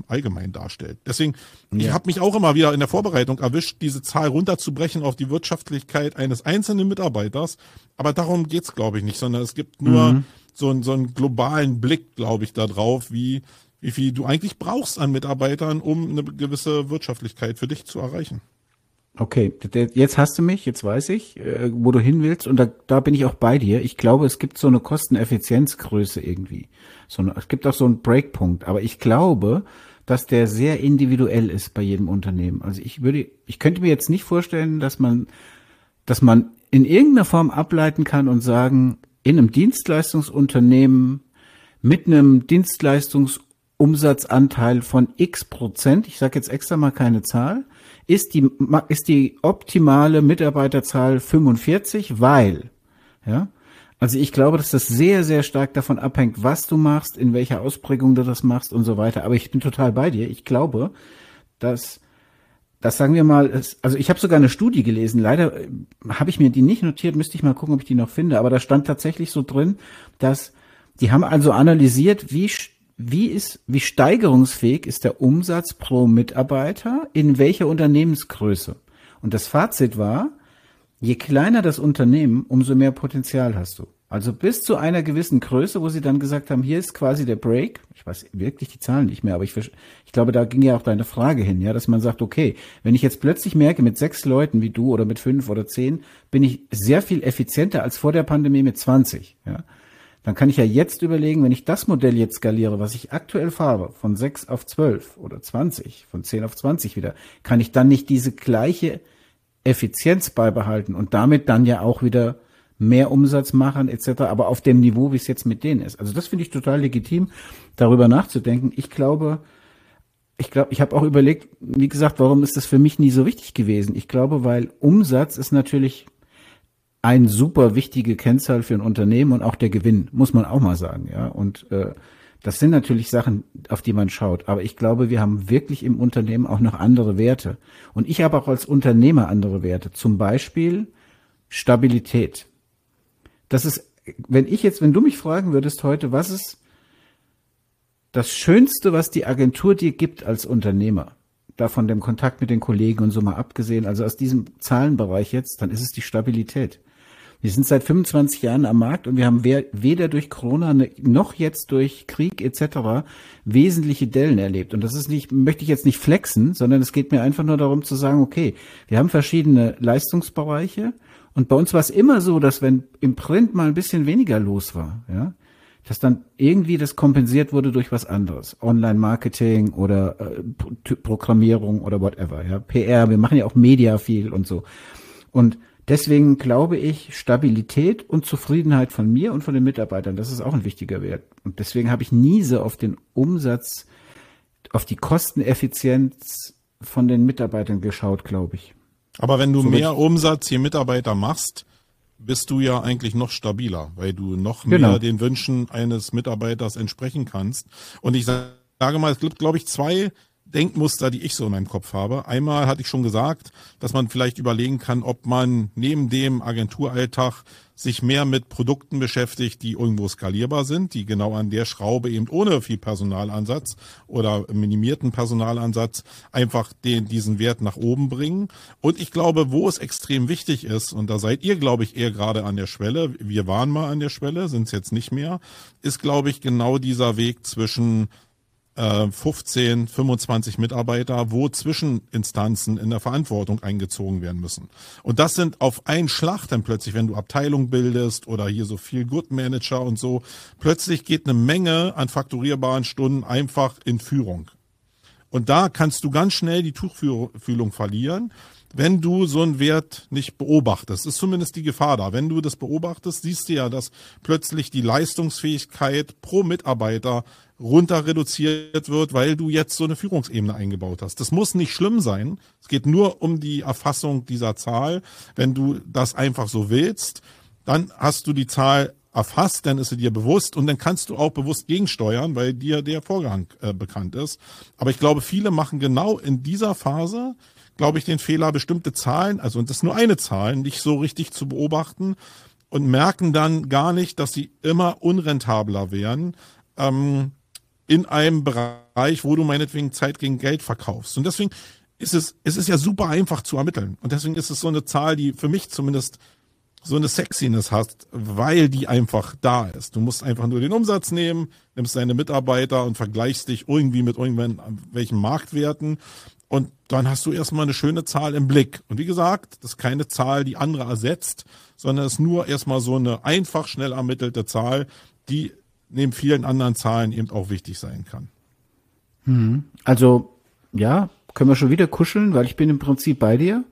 allgemein darstellt. Deswegen, ja. ich habe mich auch immer wieder in der Vorbereitung erwischt, diese Zahl runterzubrechen auf die Wirtschaftlichkeit eines einzelnen Mitarbeiters. Aber darum geht's, glaube ich, nicht, sondern es gibt nur mhm. So, einen, so einen globalen Blick, glaube ich, darauf, wie, wie viel du eigentlich brauchst an Mitarbeitern, um eine gewisse Wirtschaftlichkeit für dich zu erreichen. Okay, jetzt hast du mich, jetzt weiß ich, äh, wo du hin willst und da, da bin ich auch bei dir. Ich glaube, es gibt so eine Kosteneffizienzgröße irgendwie. So eine, es gibt auch so einen Breakpunkt, aber ich glaube, dass der sehr individuell ist bei jedem Unternehmen. Also ich würde, ich könnte mir jetzt nicht vorstellen, dass man, dass man in irgendeiner Form ableiten kann und sagen, in einem Dienstleistungsunternehmen mit einem Dienstleistungsumsatzanteil von x Prozent, ich sage jetzt extra mal keine Zahl, ist die, ist die optimale Mitarbeiterzahl 45, weil, ja, also ich glaube, dass das sehr, sehr stark davon abhängt, was du machst, in welcher Ausprägung du das machst und so weiter. Aber ich bin total bei dir. Ich glaube, dass das sagen wir mal, also ich habe sogar eine Studie gelesen. Leider äh, habe ich mir die nicht notiert, müsste ich mal gucken, ob ich die noch finde. Aber da stand tatsächlich so drin, dass die haben also analysiert, wie wie ist, wie steigerungsfähig ist der Umsatz pro Mitarbeiter in welcher Unternehmensgröße? Und das Fazit war, je kleiner das Unternehmen, umso mehr Potenzial hast du. Also bis zu einer gewissen Größe, wo sie dann gesagt haben, hier ist quasi der Break. Ich weiß wirklich die Zahlen nicht mehr, aber ich, ich glaube, da ging ja auch deine Frage hin, ja, dass man sagt, okay, wenn ich jetzt plötzlich merke, mit sechs Leuten wie du oder mit fünf oder zehn, bin ich sehr viel effizienter als vor der Pandemie mit 20, ja dann kann ich ja jetzt überlegen, wenn ich das Modell jetzt skaliere, was ich aktuell fahre, von 6 auf 12 oder 20, von 10 auf 20 wieder, kann ich dann nicht diese gleiche Effizienz beibehalten und damit dann ja auch wieder mehr Umsatz machen etc., aber auf dem Niveau, wie es jetzt mit denen ist. Also das finde ich total legitim, darüber nachzudenken. Ich glaube, ich glaube, ich habe auch überlegt, wie gesagt, warum ist das für mich nie so wichtig gewesen? Ich glaube, weil Umsatz ist natürlich ein super wichtige Kennzahl für ein Unternehmen und auch der Gewinn, muss man auch mal sagen, ja. Und äh, das sind natürlich Sachen, auf die man schaut. Aber ich glaube, wir haben wirklich im Unternehmen auch noch andere Werte. Und ich habe auch als Unternehmer andere Werte. Zum Beispiel Stabilität. Das ist, wenn ich jetzt, wenn du mich fragen würdest heute, was ist das Schönste, was die Agentur dir gibt als Unternehmer? Davon dem Kontakt mit den Kollegen und so mal abgesehen, also aus diesem Zahlenbereich jetzt, dann ist es die Stabilität. Wir sind seit 25 Jahren am Markt und wir haben weder durch Corona ne, noch jetzt durch Krieg etc. wesentliche Dellen erlebt. Und das ist nicht, möchte ich jetzt nicht flexen, sondern es geht mir einfach nur darum zu sagen, okay, wir haben verschiedene Leistungsbereiche und bei uns war es immer so, dass wenn im Print mal ein bisschen weniger los war, ja, dass dann irgendwie das kompensiert wurde durch was anderes. Online-Marketing oder äh, Programmierung oder whatever, ja. PR, wir machen ja auch Media viel und so. Und Deswegen glaube ich, Stabilität und Zufriedenheit von mir und von den Mitarbeitern, das ist auch ein wichtiger Wert. Und deswegen habe ich nie so auf den Umsatz, auf die Kosteneffizienz von den Mitarbeitern geschaut, glaube ich. Aber wenn du so mehr Umsatz je Mitarbeiter machst, bist du ja eigentlich noch stabiler, weil du noch genau. mehr den Wünschen eines Mitarbeiters entsprechen kannst. Und ich sage mal, es gibt, glaube ich, zwei Denkmuster, die ich so in meinem Kopf habe. Einmal hatte ich schon gesagt, dass man vielleicht überlegen kann, ob man neben dem Agenturalltag sich mehr mit Produkten beschäftigt, die irgendwo skalierbar sind, die genau an der Schraube eben ohne viel Personalansatz oder minimierten Personalansatz einfach den, diesen Wert nach oben bringen. Und ich glaube, wo es extrem wichtig ist, und da seid ihr, glaube ich, eher gerade an der Schwelle, wir waren mal an der Schwelle, sind es jetzt nicht mehr, ist, glaube ich, genau dieser Weg zwischen 15, äh, 25 Mitarbeiter, wo Zwischeninstanzen in der Verantwortung eingezogen werden müssen. Und das sind auf einen Schlag dann plötzlich, wenn du Abteilung bildest oder hier so viel Good Manager und so, plötzlich geht eine Menge an fakturierbaren Stunden einfach in Führung. Und da kannst du ganz schnell die Tuchfühlung verlieren wenn du so einen Wert nicht beobachtest, ist zumindest die Gefahr da. Wenn du das beobachtest, siehst du ja, dass plötzlich die Leistungsfähigkeit pro Mitarbeiter runter reduziert wird, weil du jetzt so eine Führungsebene eingebaut hast. Das muss nicht schlimm sein. Es geht nur um die Erfassung dieser Zahl. Wenn du das einfach so willst, dann hast du die Zahl erfasst, dann ist sie dir bewusst und dann kannst du auch bewusst gegensteuern, weil dir der Vorgang äh, bekannt ist. Aber ich glaube, viele machen genau in dieser Phase glaube ich, den Fehler, bestimmte Zahlen, also das ist nur eine Zahl, nicht so richtig zu beobachten und merken dann gar nicht, dass sie immer unrentabler werden ähm, in einem Bereich, wo du meinetwegen Zeit gegen Geld verkaufst. Und deswegen ist es, es ist ja super einfach zu ermitteln. Und deswegen ist es so eine Zahl, die für mich zumindest so eine Sexiness hast, weil die einfach da ist. Du musst einfach nur den Umsatz nehmen, nimmst deine Mitarbeiter und vergleichst dich irgendwie mit irgendwelchen Marktwerten und dann hast du erstmal eine schöne Zahl im Blick. Und wie gesagt, das ist keine Zahl, die andere ersetzt, sondern es ist nur erstmal so eine einfach schnell ermittelte Zahl, die neben vielen anderen Zahlen eben auch wichtig sein kann. Hm. Also, ja, können wir schon wieder kuscheln, weil ich bin im Prinzip bei dir.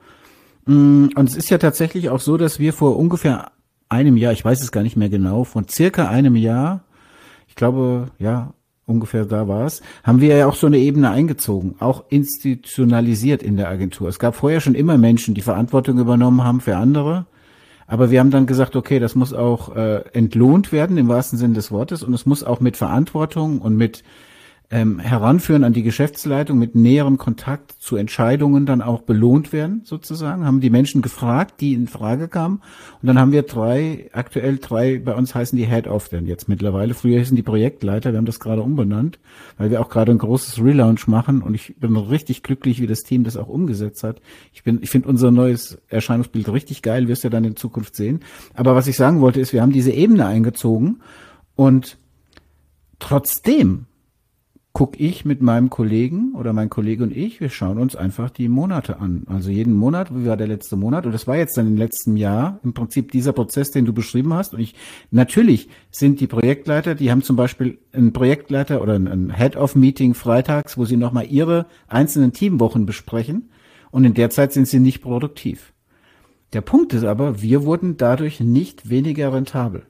Mm, und es ist ja tatsächlich auch so, dass wir vor ungefähr einem Jahr, ich weiß es gar nicht mehr genau, von circa einem Jahr, ich glaube, ja, ungefähr da war es, haben wir ja auch so eine Ebene eingezogen, auch institutionalisiert in der Agentur. Es gab vorher schon immer Menschen, die Verantwortung übernommen haben für andere, aber wir haben dann gesagt, okay, das muss auch äh, entlohnt werden im wahrsten Sinne des Wortes und es muss auch mit Verantwortung und mit ähm, Heranführen an die Geschäftsleitung mit näherem Kontakt zu Entscheidungen dann auch belohnt werden, sozusagen. Haben die Menschen gefragt, die in Frage kamen. Und dann haben wir drei, aktuell drei, bei uns heißen die Head-Off denn jetzt mittlerweile. Früher hießen die Projektleiter, wir haben das gerade umbenannt, weil wir auch gerade ein großes Relaunch machen und ich bin richtig glücklich, wie das Team das auch umgesetzt hat. Ich bin, ich finde unser neues Erscheinungsbild richtig geil, wirst du ja dann in Zukunft sehen. Aber was ich sagen wollte ist, wir haben diese Ebene eingezogen und trotzdem gucke ich mit meinem Kollegen oder mein Kollege und ich, wir schauen uns einfach die Monate an. Also jeden Monat, wie war der letzte Monat? Und das war jetzt dann im letzten Jahr im Prinzip dieser Prozess, den du beschrieben hast. Und ich, natürlich sind die Projektleiter, die haben zum Beispiel einen Projektleiter oder ein Head-of-Meeting freitags, wo sie nochmal ihre einzelnen Teamwochen besprechen. Und in der Zeit sind sie nicht produktiv. Der Punkt ist aber, wir wurden dadurch nicht weniger rentabel.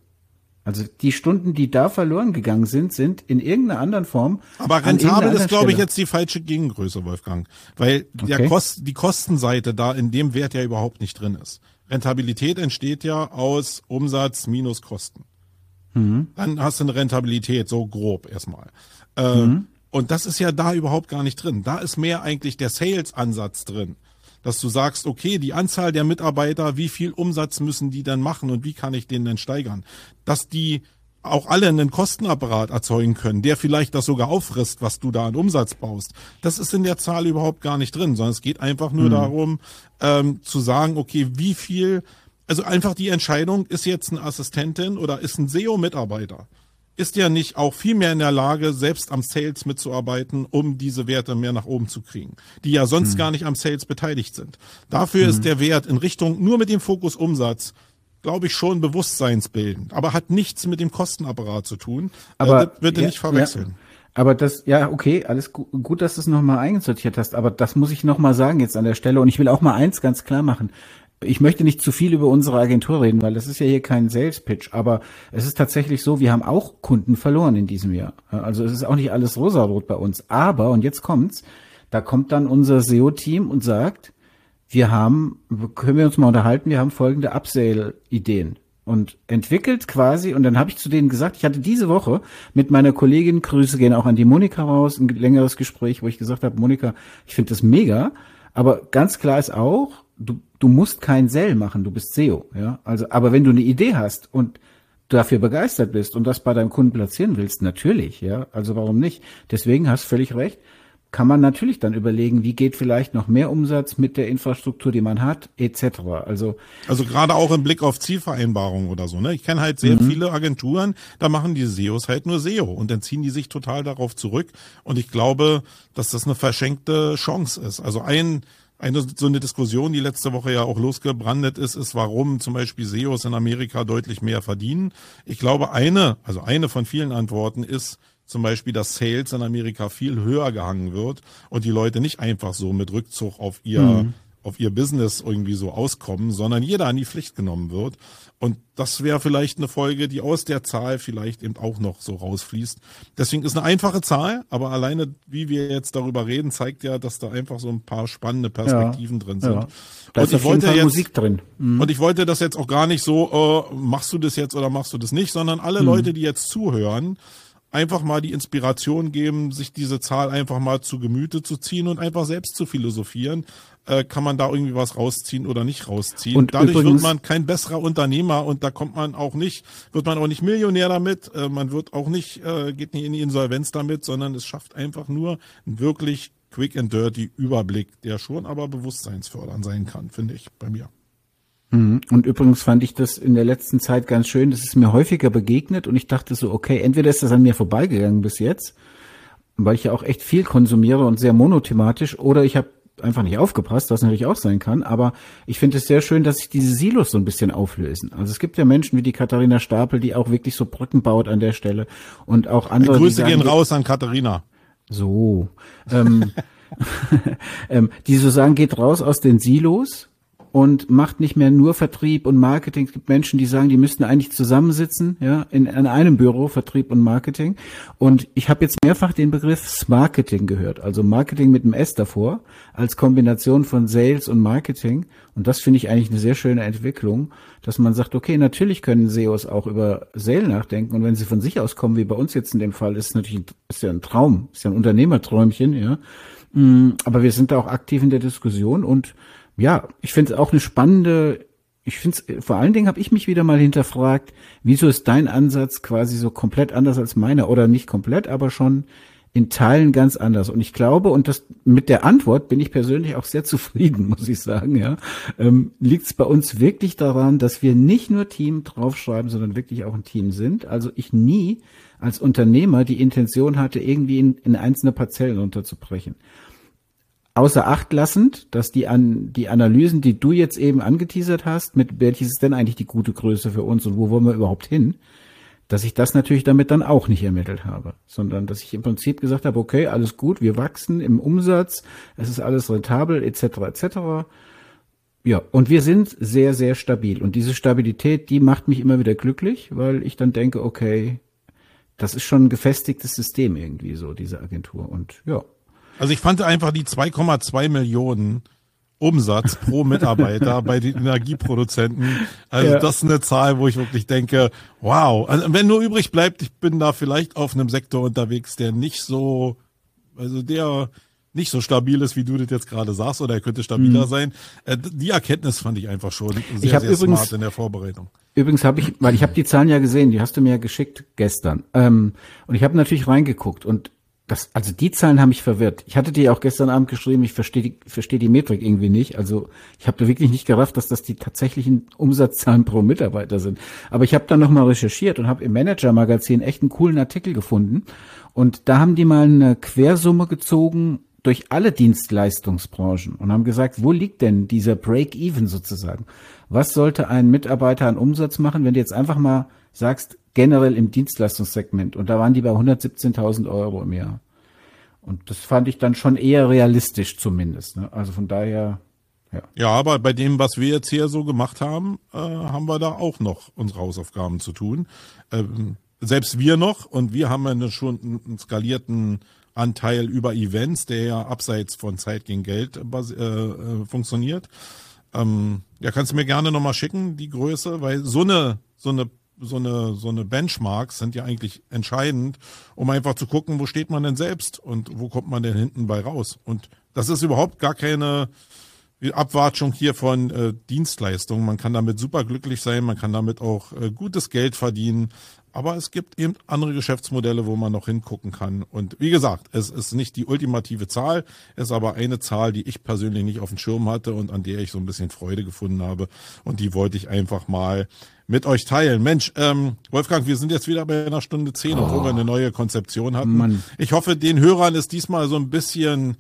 Also die Stunden, die da verloren gegangen sind, sind in irgendeiner anderen Form. Aber rentabel ist, glaube ich, jetzt die falsche Gegengröße, Wolfgang. Weil okay. der Kost, die Kostenseite da in dem Wert ja überhaupt nicht drin ist. Rentabilität entsteht ja aus Umsatz minus Kosten. Mhm. Dann hast du eine Rentabilität, so grob erstmal. Äh, mhm. Und das ist ja da überhaupt gar nicht drin. Da ist mehr eigentlich der Sales-Ansatz drin dass du sagst, okay, die Anzahl der Mitarbeiter, wie viel Umsatz müssen die dann machen und wie kann ich den denn steigern? Dass die auch alle einen Kostenapparat erzeugen können, der vielleicht das sogar auffrisst, was du da an Umsatz baust. Das ist in der Zahl überhaupt gar nicht drin, sondern es geht einfach nur mhm. darum, ähm, zu sagen, okay, wie viel, also einfach die Entscheidung, ist jetzt eine Assistentin oder ist ein SEO-Mitarbeiter? Ist ja nicht auch viel mehr in der Lage, selbst am Sales mitzuarbeiten, um diese Werte mehr nach oben zu kriegen, die ja sonst hm. gar nicht am Sales beteiligt sind. Dafür hm. ist der Wert in Richtung nur mit dem Fokus Umsatz glaube ich, schon bewusstseinsbildend, aber hat nichts mit dem Kostenapparat zu tun. Äh, aber äh, wird ja, nicht verwechseln. Ja. Aber das, ja, okay, alles gut, gut dass du es nochmal eingesortiert hast, aber das muss ich nochmal sagen jetzt an der Stelle und ich will auch mal eins ganz klar machen ich möchte nicht zu viel über unsere Agentur reden, weil das ist ja hier kein Sales Pitch, aber es ist tatsächlich so, wir haben auch Kunden verloren in diesem Jahr. Also es ist auch nicht alles rosarot bei uns, aber und jetzt kommt's, da kommt dann unser SEO Team und sagt, wir haben können wir uns mal unterhalten, wir haben folgende Upsale Ideen und entwickelt quasi und dann habe ich zu denen gesagt, ich hatte diese Woche mit meiner Kollegin Grüße gehen auch an die Monika raus, ein längeres Gespräch, wo ich gesagt habe, Monika, ich finde das mega, aber ganz klar ist auch, du, du musst kein Sell machen, du bist SEO, ja. Also, aber wenn du eine Idee hast und dafür begeistert bist und das bei deinem Kunden platzieren willst, natürlich, ja. Also warum nicht? Deswegen hast du völlig recht. Kann man natürlich dann überlegen, wie geht vielleicht noch mehr Umsatz mit der Infrastruktur, die man hat, etc. Also also gerade auch im Blick auf Zielvereinbarungen oder so. Ne? Ich kenne halt sehr mhm. viele Agenturen, da machen die SEOs halt nur SEO und dann ziehen die sich total darauf zurück. Und ich glaube, dass das eine verschenkte Chance ist. Also ein eine so eine Diskussion, die letzte Woche ja auch losgebrandet ist, ist, warum zum Beispiel SEOs in Amerika deutlich mehr verdienen. Ich glaube, eine, also eine von vielen Antworten ist zum Beispiel, dass Sales in Amerika viel höher gehangen wird und die Leute nicht einfach so mit Rückzug auf ihr mhm auf ihr Business irgendwie so auskommen, sondern jeder an die Pflicht genommen wird. Und das wäre vielleicht eine Folge, die aus der Zahl vielleicht eben auch noch so rausfließt. Deswegen ist eine einfache Zahl, aber alleine, wie wir jetzt darüber reden, zeigt ja, dass da einfach so ein paar spannende Perspektiven ja, drin sind. Ja. Da und ist ich wollte jetzt, Musik drin. Mhm. Und ich wollte das jetzt auch gar nicht so, äh, machst du das jetzt oder machst du das nicht, sondern alle mhm. Leute, die jetzt zuhören, einfach mal die Inspiration geben, sich diese Zahl einfach mal zu Gemüte zu ziehen und einfach selbst zu philosophieren. äh, kann man da irgendwie was rausziehen oder nicht rausziehen. Und Dadurch wird man kein besserer Unternehmer und da kommt man auch nicht, wird man auch nicht Millionär damit, äh, man wird auch nicht, äh, geht nicht in die Insolvenz damit, sondern es schafft einfach nur einen wirklich quick and dirty Überblick, der schon aber bewusstseinsfördernd sein kann, finde ich, bei mir. Mhm. Und übrigens fand ich das in der letzten Zeit ganz schön, das ist mir häufiger begegnet und ich dachte so, okay, entweder ist das an mir vorbeigegangen bis jetzt, weil ich ja auch echt viel konsumiere und sehr monothematisch, oder ich habe einfach nicht aufgepasst, was natürlich auch sein kann, aber ich finde es sehr schön, dass sich diese Silos so ein bisschen auflösen. Also es gibt ja Menschen wie die Katharina Stapel, die auch wirklich so Brücken baut an der Stelle und auch andere. Grüße sagen, gehen raus an Katharina. So. Ähm, ähm, die so sagen, geht raus aus den Silos und macht nicht mehr nur Vertrieb und Marketing. Es gibt Menschen, die sagen, die müssten eigentlich zusammensitzen, ja, in, in einem Büro, Vertrieb und Marketing. Und ich habe jetzt mehrfach den Begriff Marketing gehört, also Marketing mit einem S davor, als Kombination von Sales und Marketing. Und das finde ich eigentlich eine sehr schöne Entwicklung, dass man sagt, okay, natürlich können SEOs auch über Sale nachdenken. Und wenn sie von sich aus kommen, wie bei uns jetzt in dem Fall, ist natürlich ist ja ein Traum, ist ja ein Unternehmerträumchen, ja. Mm, aber wir sind da auch aktiv in der Diskussion und ja, ich finde es auch eine spannende, ich finde es, vor allen Dingen habe ich mich wieder mal hinterfragt, wieso ist dein Ansatz quasi so komplett anders als meiner oder nicht komplett, aber schon in Teilen ganz anders. Und ich glaube, und das mit der Antwort bin ich persönlich auch sehr zufrieden, muss ich sagen, ja, ähm, liegt es bei uns wirklich daran, dass wir nicht nur Team draufschreiben, sondern wirklich auch ein Team sind. Also ich nie als Unternehmer die Intention hatte, irgendwie in, in einzelne Parzellen unterzubrechen außer Acht lassend, dass die an die Analysen, die du jetzt eben angeteasert hast, mit welches ist denn eigentlich die gute Größe für uns und wo wollen wir überhaupt hin, dass ich das natürlich damit dann auch nicht ermittelt habe, sondern dass ich im Prinzip gesagt habe, okay, alles gut, wir wachsen im Umsatz, es ist alles rentabel etc. etc. Ja, und wir sind sehr sehr stabil und diese Stabilität, die macht mich immer wieder glücklich, weil ich dann denke, okay, das ist schon ein gefestigtes System irgendwie so diese Agentur und ja. Also ich fand einfach die 2,2 Millionen Umsatz pro Mitarbeiter bei den Energieproduzenten. Also ja. das ist eine Zahl, wo ich wirklich denke, wow. Also wenn nur übrig bleibt, ich bin da vielleicht auf einem Sektor unterwegs, der nicht so, also der nicht so stabil ist, wie du das jetzt gerade sagst, oder er könnte stabiler mhm. sein. Äh, die Erkenntnis fand ich einfach schon sehr, sehr übrigens, smart in der Vorbereitung. Übrigens habe ich, weil ich habe die Zahlen ja gesehen, die hast du mir ja geschickt gestern. Ähm, und ich habe natürlich reingeguckt und das, also die Zahlen haben mich verwirrt. Ich hatte dir auch gestern Abend geschrieben, ich verstehe die, verstehe die Metrik irgendwie nicht. Also ich habe wirklich nicht gerafft, dass das die tatsächlichen Umsatzzahlen pro Mitarbeiter sind. Aber ich habe dann nochmal recherchiert und habe im Manager-Magazin echt einen coolen Artikel gefunden. Und da haben die mal eine Quersumme gezogen durch alle Dienstleistungsbranchen und haben gesagt, wo liegt denn dieser Break-Even sozusagen? Was sollte ein Mitarbeiter an Umsatz machen, wenn du jetzt einfach mal sagst, generell im Dienstleistungssegment. Und da waren die bei 117.000 Euro im Jahr. Und das fand ich dann schon eher realistisch zumindest. Ne? Also von daher. Ja. ja, aber bei dem, was wir jetzt hier so gemacht haben, äh, haben wir da auch noch unsere Hausaufgaben zu tun. Ähm, selbst wir noch und wir haben ja schon einen skalierten Anteil über Events, der ja abseits von Zeit gegen Geld äh, äh, funktioniert. Ähm, ja, kannst du mir gerne nochmal schicken, die Größe, weil so eine, so eine so eine, so eine Benchmarks sind ja eigentlich entscheidend, um einfach zu gucken, wo steht man denn selbst und wo kommt man denn hinten bei raus. Und das ist überhaupt gar keine Abwatschung hier von äh, Dienstleistungen. Man kann damit super glücklich sein, man kann damit auch äh, gutes Geld verdienen. Aber es gibt eben andere Geschäftsmodelle, wo man noch hingucken kann. Und wie gesagt, es ist nicht die ultimative Zahl, es ist aber eine Zahl, die ich persönlich nicht auf dem Schirm hatte und an der ich so ein bisschen Freude gefunden habe. Und die wollte ich einfach mal mit euch teilen. Mensch, ähm, Wolfgang, wir sind jetzt wieder bei einer Stunde zehn, obwohl oh. wir eine neue Konzeption hatten. Mann. Ich hoffe, den Hörern ist diesmal so ein bisschen,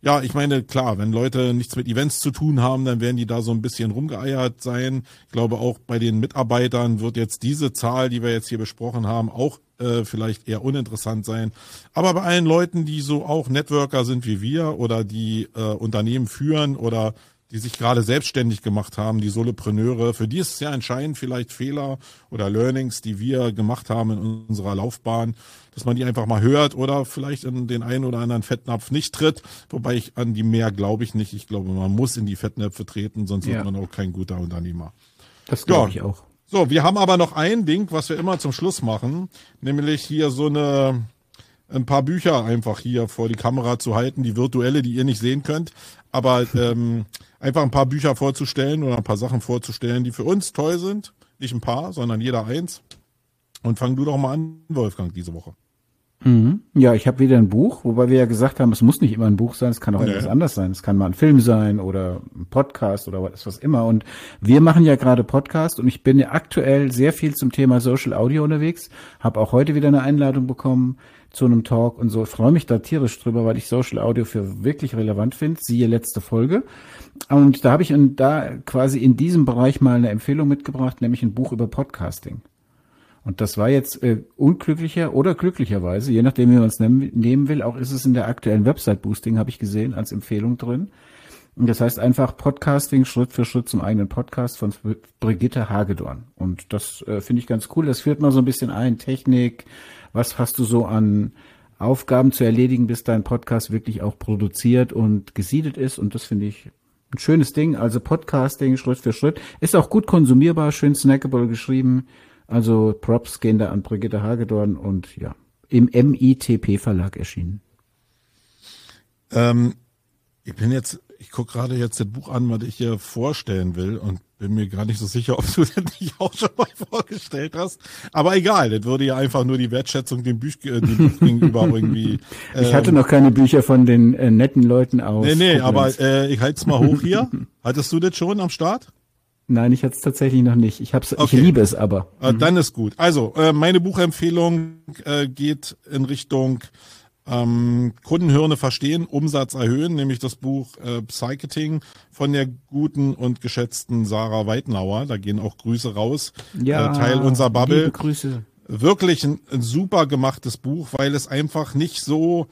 ja, ich meine, klar, wenn Leute nichts mit Events zu tun haben, dann werden die da so ein bisschen rumgeeiert sein. Ich glaube, auch bei den Mitarbeitern wird jetzt diese Zahl, die wir jetzt hier besprochen haben, auch äh, vielleicht eher uninteressant sein. Aber bei allen Leuten, die so auch Networker sind wie wir oder die äh, Unternehmen führen oder die sich gerade selbstständig gemacht haben, die Solopreneure, für die ist es ja entscheidend vielleicht Fehler oder Learnings, die wir gemacht haben in unserer Laufbahn, dass man die einfach mal hört oder vielleicht in den einen oder anderen Fettnapf nicht tritt. Wobei ich an die mehr glaube ich nicht. Ich glaube, man muss in die Fettnäpfe treten, sonst ja. wird man auch kein guter Unternehmer. Das glaube ja. ich auch. So, wir haben aber noch ein Ding, was wir immer zum Schluss machen, nämlich hier so eine ein paar Bücher einfach hier vor die Kamera zu halten, die virtuelle, die ihr nicht sehen könnt, aber ähm, einfach ein paar Bücher vorzustellen oder ein paar Sachen vorzustellen, die für uns toll sind. Nicht ein paar, sondern jeder eins. Und fang du doch mal an, Wolfgang, diese Woche. Mhm. Ja, ich habe wieder ein Buch, wobei wir ja gesagt haben, es muss nicht immer ein Buch sein, es kann auch nee. etwas anders sein. Es kann mal ein Film sein oder ein Podcast oder was, was immer. Und wir machen ja gerade Podcast und ich bin ja aktuell sehr viel zum Thema Social Audio unterwegs, habe auch heute wieder eine Einladung bekommen zu einem Talk und so. Freue mich da tierisch drüber, weil ich Social Audio für wirklich relevant finde. Siehe letzte Folge. Und da habe ich da quasi in diesem Bereich mal eine Empfehlung mitgebracht, nämlich ein Buch über Podcasting. Und das war jetzt äh, unglücklicher oder glücklicherweise, je nachdem, wie man es nehmen, nehmen will, auch ist es in der aktuellen Website-Boosting, habe ich gesehen, als Empfehlung drin. Und das heißt einfach Podcasting Schritt für Schritt zum eigenen Podcast von Brigitte Hagedorn. Und das äh, finde ich ganz cool. Das führt mal so ein bisschen ein, Technik, was hast du so an Aufgaben zu erledigen, bis dein Podcast wirklich auch produziert und gesiedet ist. Und das finde ich ein schönes Ding. Also Podcasting Schritt für Schritt. Ist auch gut konsumierbar, schön snackable geschrieben. Also Props gehen da an Brigitte Hagedorn und ja, im MITP Verlag erschienen. Ähm, ich bin jetzt, ich gucke gerade jetzt das Buch an, was ich hier vorstellen will und bin mir gar nicht so sicher, ob du das nicht auch schon mal vorgestellt hast. Aber egal, das würde ja einfach nur die Wertschätzung dem Buch, äh, dem Buch gegenüber irgendwie. Ähm, ich hatte ähm, noch keine Bücher von den äh, netten Leuten aus. Nee, nee, aber äh, ich halte es mal hoch hier. Hattest du das schon am Start? Nein, ich hatte es tatsächlich noch nicht. Ich hab's, okay. ich liebe es aber. Äh, mhm. Dann ist gut. Also, äh, meine Buchempfehlung äh, geht in Richtung ähm, Kundenhirne verstehen, Umsatz erhöhen, nämlich das Buch äh, Psycheting von der guten und geschätzten Sarah Weitenauer. Da gehen auch Grüße raus. Ja, äh, Teil unserer Bubble. Grüße. Wirklich ein, ein super gemachtes Buch, weil es einfach nicht so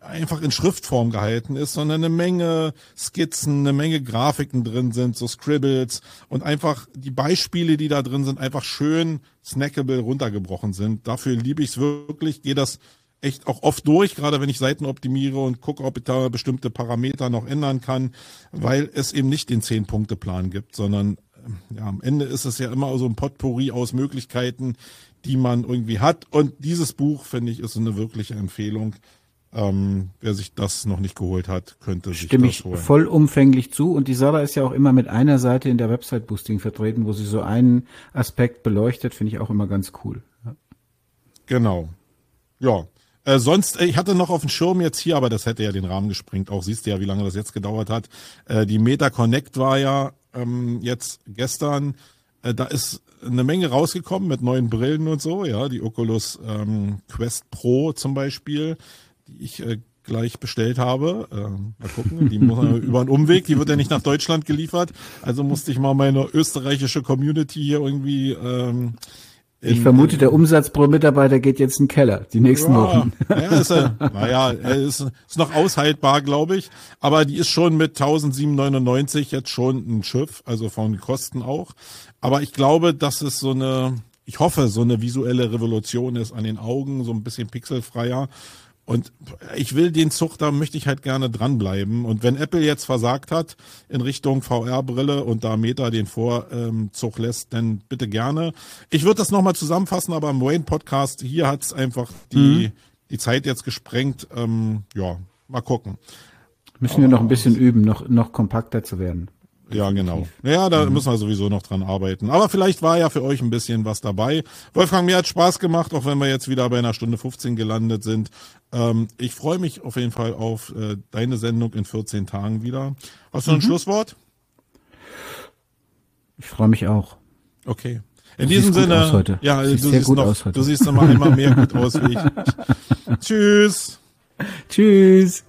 einfach in Schriftform gehalten ist, sondern eine Menge Skizzen, eine Menge Grafiken drin sind, so Scribbles und einfach die Beispiele, die da drin sind, einfach schön snackable runtergebrochen sind. Dafür liebe ich es wirklich, gehe das echt auch oft durch, gerade wenn ich Seiten optimiere und gucke, ob ich da bestimmte Parameter noch ändern kann, weil es eben nicht den Zehn-Punkte-Plan gibt, sondern ja, am Ende ist es ja immer so ein Potpourri aus Möglichkeiten, die man irgendwie hat. Und dieses Buch, finde ich, ist eine wirkliche Empfehlung. Ähm, wer sich das noch nicht geholt hat, könnte sich Stimme das holen. ich vollumfänglich zu. Und die Sarah ist ja auch immer mit einer Seite in der Website Boosting vertreten, wo sie so einen Aspekt beleuchtet, finde ich auch immer ganz cool. Ja. Genau. Ja. Äh, sonst, äh, ich hatte noch auf dem Schirm jetzt hier, aber das hätte ja den Rahmen gesprengt. Auch siehst du ja, wie lange das jetzt gedauert hat. Äh, die Meta Connect war ja ähm, jetzt gestern. Äh, da ist eine Menge rausgekommen mit neuen Brillen und so. Ja, die Oculus ähm, Quest Pro zum Beispiel die ich äh, gleich bestellt habe. Äh, mal gucken, die muss über einen Umweg, die wird ja nicht nach Deutschland geliefert. Also musste ich mal meine österreichische Community hier irgendwie ähm, ich vermute, der Umsatz pro Mitarbeiter geht jetzt in den Keller, die nächsten ja, Wochen. Ja, ist, äh, naja, ist, ist noch aushaltbar, glaube ich. Aber die ist schon mit 1799 jetzt schon ein Schiff, also von Kosten auch. Aber ich glaube, dass es so eine, ich hoffe, so eine visuelle Revolution ist an den Augen, so ein bisschen pixelfreier. Und ich will den Zug, da möchte ich halt gerne dranbleiben. Und wenn Apple jetzt versagt hat in Richtung VR-Brille und da Meta den Vorzug lässt, dann bitte gerne. Ich würde das nochmal zusammenfassen, aber im Wayne-Podcast, hier hat's einfach die, mhm. die Zeit jetzt gesprengt. Ähm, ja, mal gucken. Müssen wir noch ein bisschen üben, noch, noch kompakter zu werden. Ja, genau. Ja, da mhm. müssen wir sowieso noch dran arbeiten. Aber vielleicht war ja für euch ein bisschen was dabei. Wolfgang, mir hat Spaß gemacht, auch wenn wir jetzt wieder bei einer Stunde 15 gelandet sind. Ähm, ich freue mich auf jeden Fall auf äh, deine Sendung in 14 Tagen wieder. Hast du mhm. ein Schlusswort? Ich freue mich auch. Okay. In du diesem Sinne, ja, du siehst, siehst noch, du siehst noch mal einmal mehr gut aus wie ich. Tschüss. Tschüss.